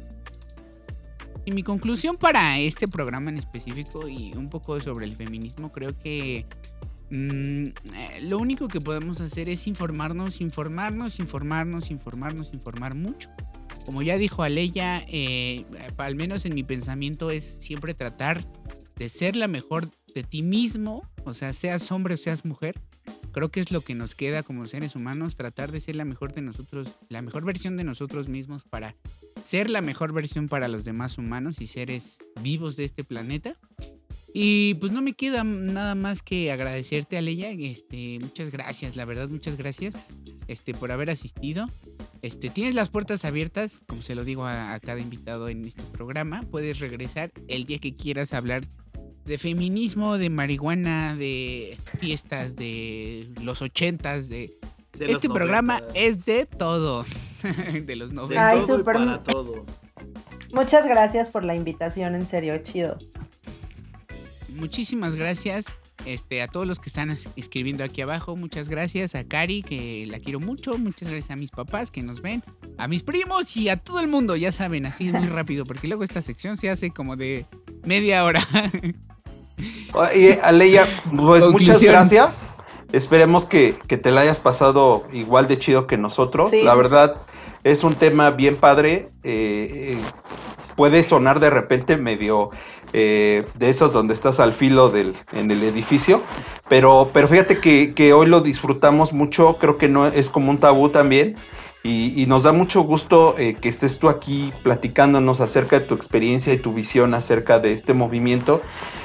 Y mi conclusión para este programa en específico y un poco sobre el feminismo, creo que mm, eh, lo único que podemos hacer es informarnos, informarnos, informarnos, informarnos, informar mucho. Como ya dijo Aleya, eh, al menos en mi pensamiento es siempre tratar de ser la mejor de ti mismo, o sea, seas hombre o seas mujer. Creo que es lo que nos queda como seres humanos, tratar de ser la mejor de nosotros, la mejor versión de nosotros mismos para ser la mejor versión para los demás humanos y seres vivos de este planeta. Y pues no me queda nada más que agradecerte, Aleya. Este, muchas gracias, la verdad, muchas gracias este, por haber asistido. Este, tienes las puertas abiertas, como se lo digo a, cada invitado en este programa. Puedes regresar el día que quieras hablar de feminismo, de marihuana, de fiestas, de los ochentas, de... De los este programa 90. es de todo. de los De 90. Ay, para todo. Muchas gracias por la invitación, en serio, chido. Muchísimas gracias este, a todos los que están es- escribiendo aquí abajo. Muchas gracias a Cari, que la quiero mucho. Muchas gracias a mis papás que nos ven. A mis primos y a todo el mundo, ya saben, así muy rápido, porque luego esta sección se hace como de media hora. Oye, Aleya, pues muchas gracias. Esperemos que, que te la hayas pasado igual de chido que nosotros. Sí, la sí, verdad, es un tema bien padre. eh, eh, puede sonar de repente medio eh, de esos donde estás al filo del, en el edificio, pero, pero fíjate que, que hoy lo disfrutamos mucho, creo que no es como un tabú también. Y, y nos da mucho gusto eh, que estés tú aquí platicándonos acerca de tu experiencia y tu visión acerca de este movimiento,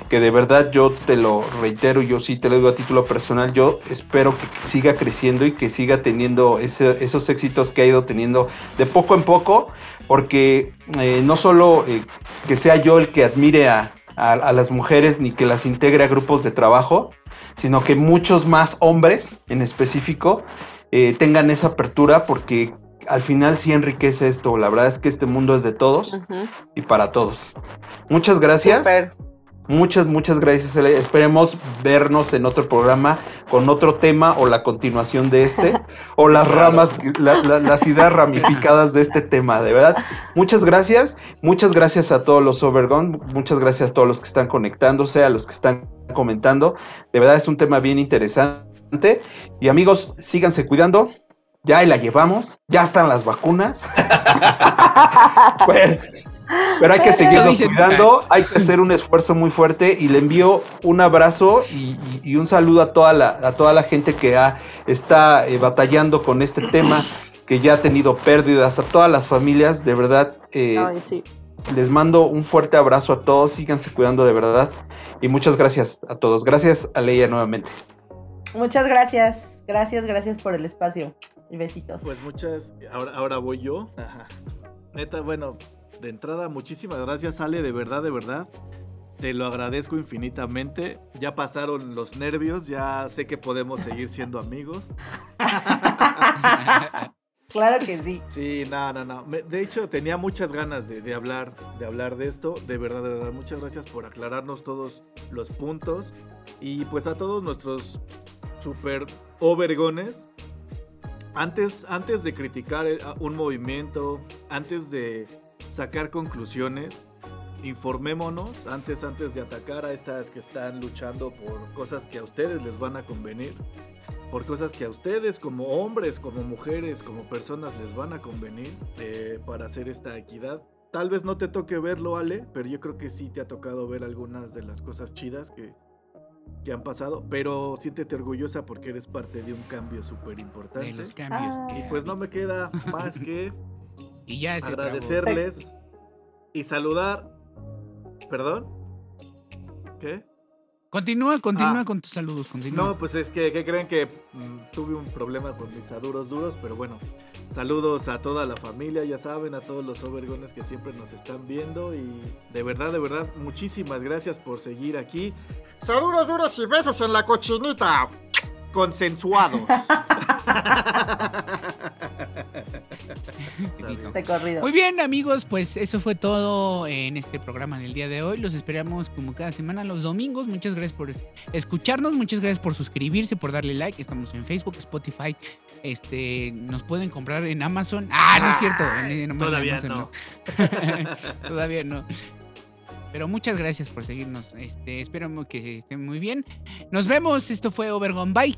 que de verdad yo te lo reitero, yo sí te lo digo a título personal, yo espero que siga creciendo y que siga teniendo ese- esos éxitos que ha ido teniendo de poco en poco, porque eh, no solo eh, que sea yo el que admire a, a- a las mujeres ni que las integre a grupos de trabajo, sino que muchos más hombres en específico eh, tengan esa apertura porque al final sí enriquece esto. La verdad es que este mundo es de todos y para todos. Muchas gracias. Muchas, muchas gracias. Esperemos vernos en otro programa con otro tema o la continuación de este o las ramas, la- la- las ideas ramificadas de este tema. De verdad, muchas gracias. Muchas gracias a todos los Overgone. Muchas gracias a todos los que están conectándose, a los que están comentando. De verdad es un tema bien interesante. Y amigos, síganse cuidando. Ya la llevamos. Ya están las vacunas. Pero- pero hay que seguirnos cuidando, hay que hacer un esfuerzo muy fuerte y le envío un abrazo y, y- y un saludo a toda la, a toda la gente que ha, está eh, batallando con este tema, que ya ha tenido pérdidas, a todas las familias, de verdad, eh, Ay, sí. les mando un fuerte abrazo a todos, síganse cuidando de verdad y muchas gracias a todos. Gracias a Leia nuevamente. Muchas gracias. Gracias, gracias por el espacio. Y besitos. Pues muchas. Ahora, ahora voy yo. Neta, bueno, de entrada, muchísimas gracias, Ale, de verdad, de verdad. Te lo agradezco infinitamente. Ya pasaron los nervios, ya sé que podemos seguir siendo amigos. claro que sí. Sí, no, no, no. De hecho, tenía muchas ganas de, de hablar, de hablar de esto. De verdad, de verdad, muchas gracias por aclararnos todos los puntos. Y pues a todos nuestros super overgones. Antes, antes de criticar eh, un movimiento, antes de sacar conclusiones, informémonos antes, antes de atacar a estas que están luchando por cosas que a ustedes les van a convenir por cosas que a ustedes como hombres, como mujeres, como personas les van a convenir eh, para hacer esta equidad. Tal vez no te toque verlo, Ale, pero yo creo que sí te ha tocado ver algunas de las cosas chidas que, que han pasado. Pero siéntete orgullosa porque eres parte de un cambio súper importante. De los cambios. Ah. Y pues no me queda más que Y ya agradecerles y saludar. ¿Perdón? ¿Qué? Continúa, continúa Ah. con tus saludos, continúa. No, pues es que, ¿qué creen que mm, tuve un problema con mis aduros duros? Pero bueno, saludos a toda la familia, ya saben, a todos los overgones que siempre nos están viendo. Y de verdad, de verdad, muchísimas gracias por seguir aquí. Saludos duros y besos en la cochinita. Consensuados. De corrido. Muy bien, amigos, pues eso fue todo en este programa del día de hoy. Los esperamos como cada semana los domingos. Muchas gracias por escucharnos, muchas gracias por suscribirse, por darle like. Estamos en Facebook, Spotify. Este, nos pueden comprar en Amazon. Ah, no es cierto. en- en- en Todavía Amazon no. Todavía no. Pero muchas gracias por seguirnos. Este, esperamos que estén muy bien. Nos vemos. Esto fue Overgone. Bye.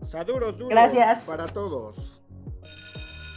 Saludos duros Gracias. para todos.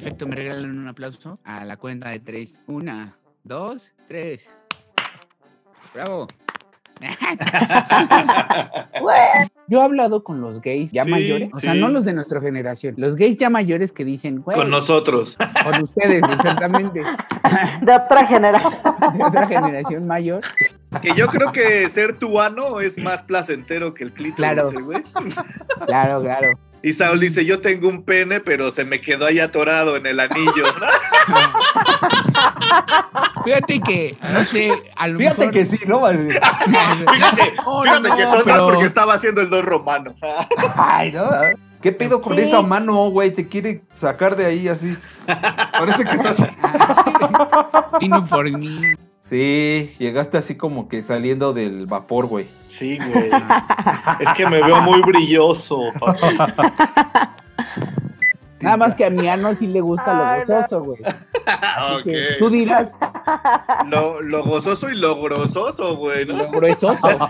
Perfecto, me regalan un aplauso a la cuenta de tres. Una, dos, tres. Bravo. Yo he hablado con los gays ya Sí, mayores, o sea, no los de nuestra generación, los gays ya mayores que dicen, güey, Con nosotros. con ustedes, exactamente, De otra generación. de otra generación mayor. Que yo creo que ser tuano es más placentero que el clítoris, Claro. ¿eh, güey. Claro, claro. Y Saúl dice, yo tengo un pene, pero se me quedó ahí atorado en el anillo. Fíjate que, no sé, a lo Fíjate mejor... que sí, ¿no? Fíjate, No, fíjate no, que son pero- porque estaba haciendo el dos romano. Ay, no. ¿Qué pedo con Sí. esa mano, güey? Te quiere sacar de ahí así. Parece que estás. Vino por mí. Sí, llegaste así como que saliendo del vapor, güey. Sí, güey. Es que me veo muy brilloso. papi. Nada más que a mi ano sí le gusta Ay, lo no. gozoso, güey. Tú dirás Lo, lo gozoso y lo grososo, güey. ¿no? lo gruesoso.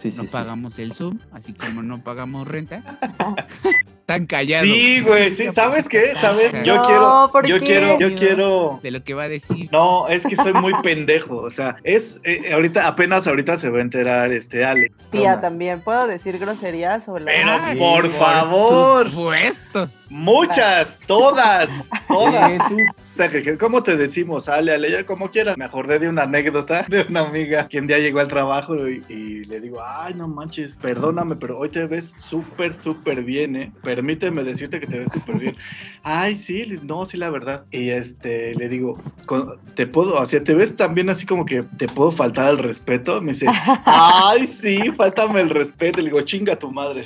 Sí, No sí. pagamos el sub, así como no pagamos renta. Tan callados. Sí, güey, sí, ¿sabes qué? ¿Sabes? Yo No, quiero, ¿por yo qué? quiero, yo quiero. De lo que va a decir. No, es que soy muy pendejo. O sea, es eh, ahorita, apenas ahorita se va a enterar este Ale. Tía, también. ¿Puedo decir groserías sobre la Pero, Ay, por favor. supuesto. Muchas, todas, todas. ¿Cómo te decimos? Ale, Ale, ya como quieras. Me acordé de una anécdota de una amiga que un día llegó al trabajo y, y le digo, ay, no manches, perdóname, pero hoy te ves súper, súper bien, ¿eh? Permíteme decirte que te ves súper bien. ay, sí, no, sí, la verdad. Y este, le digo, "Con- te puedo, o sea, te ves también así como que te puedo faltar el respeto. Me dice, ay, sí, faltame el respeto. Le digo, chinga tu madre.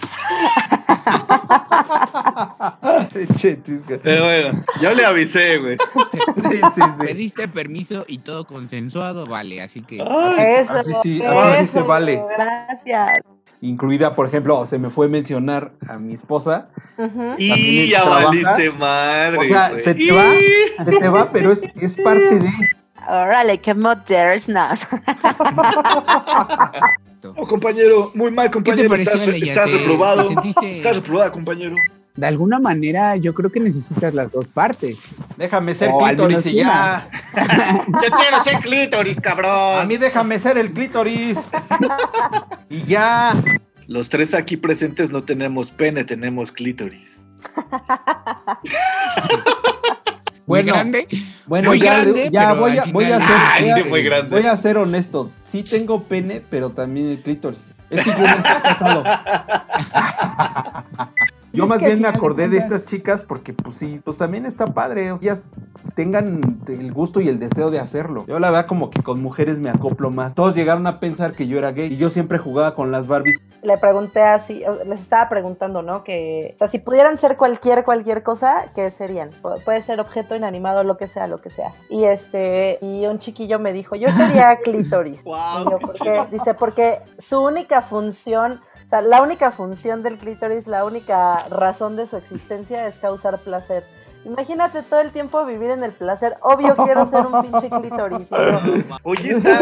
Pero bueno, yo le avisé, güey. Sí, sí, sí. Pediste permiso y todo consensuado, vale. Así que. Ay, Eso, Así sí, ahora sí se eso, vale. Gracias. Incluida, por ejemplo, se me fue mencionar a mi esposa. Ujú. Y También ya trabaja. valiste madre. O sea, güey. se te va, Y- se te va, pero es, es parte de. Órale, qué modernas. Oh, compañero, muy mal, ¿Qué te compañero. estás, estás ¿Te- reprobado. te sentiste- Estás reprobada, compañero. De alguna manera, yo creo que necesitas las dos partes. Déjame ser O clítoris y ya. Yo quiero ser clítoris, cabrón. A mí déjame ser el clítoris. Y ya. Los tres aquí presentes no tenemos pene, tenemos clítoris. Muy Bueno, grande. Bueno, Muy ya, grande, ya voy, a, al voy a final- ser, Ah, voy a- sí, muy grande. voy a ser honesto. Sí tengo pene, pero también el clítoris. Es que yo no estoy casado. Yo más bien me acordé de estas chicas porque, pues sí, pues también está padre. O sea, tengan el gusto y el deseo de hacerlo. Yo la verdad como que con mujeres me acoplo más. Todos llegaron a pensar que yo era gay y yo siempre jugaba con las Barbies. Le pregunté así, les estaba preguntando, ¿no? Que, o sea, si pudieran ser cualquier, cualquier cosa, ¿qué serían? Pu- Puede ser objeto inanimado, lo que sea, lo que sea. Y este, y un chiquillo me dijo, yo sería clítoris. Wow. Y yo, ¿por qué? Dice, porque su única función, sea, la única función del clítoris, la única razón de su existencia es causar placer. Imagínate todo el tiempo vivir en el placer. Obvio quiero ser un pinche clítoris. Oye, ¿Qué está,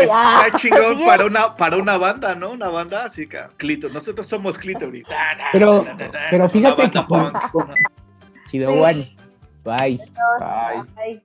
está Ah, chingón para una, para una banda, ¿no? Una banda así que clítoris. Nosotros somos clítoris. Pero- pero fíjate. Chido, Juan. Bye. Ay. ay,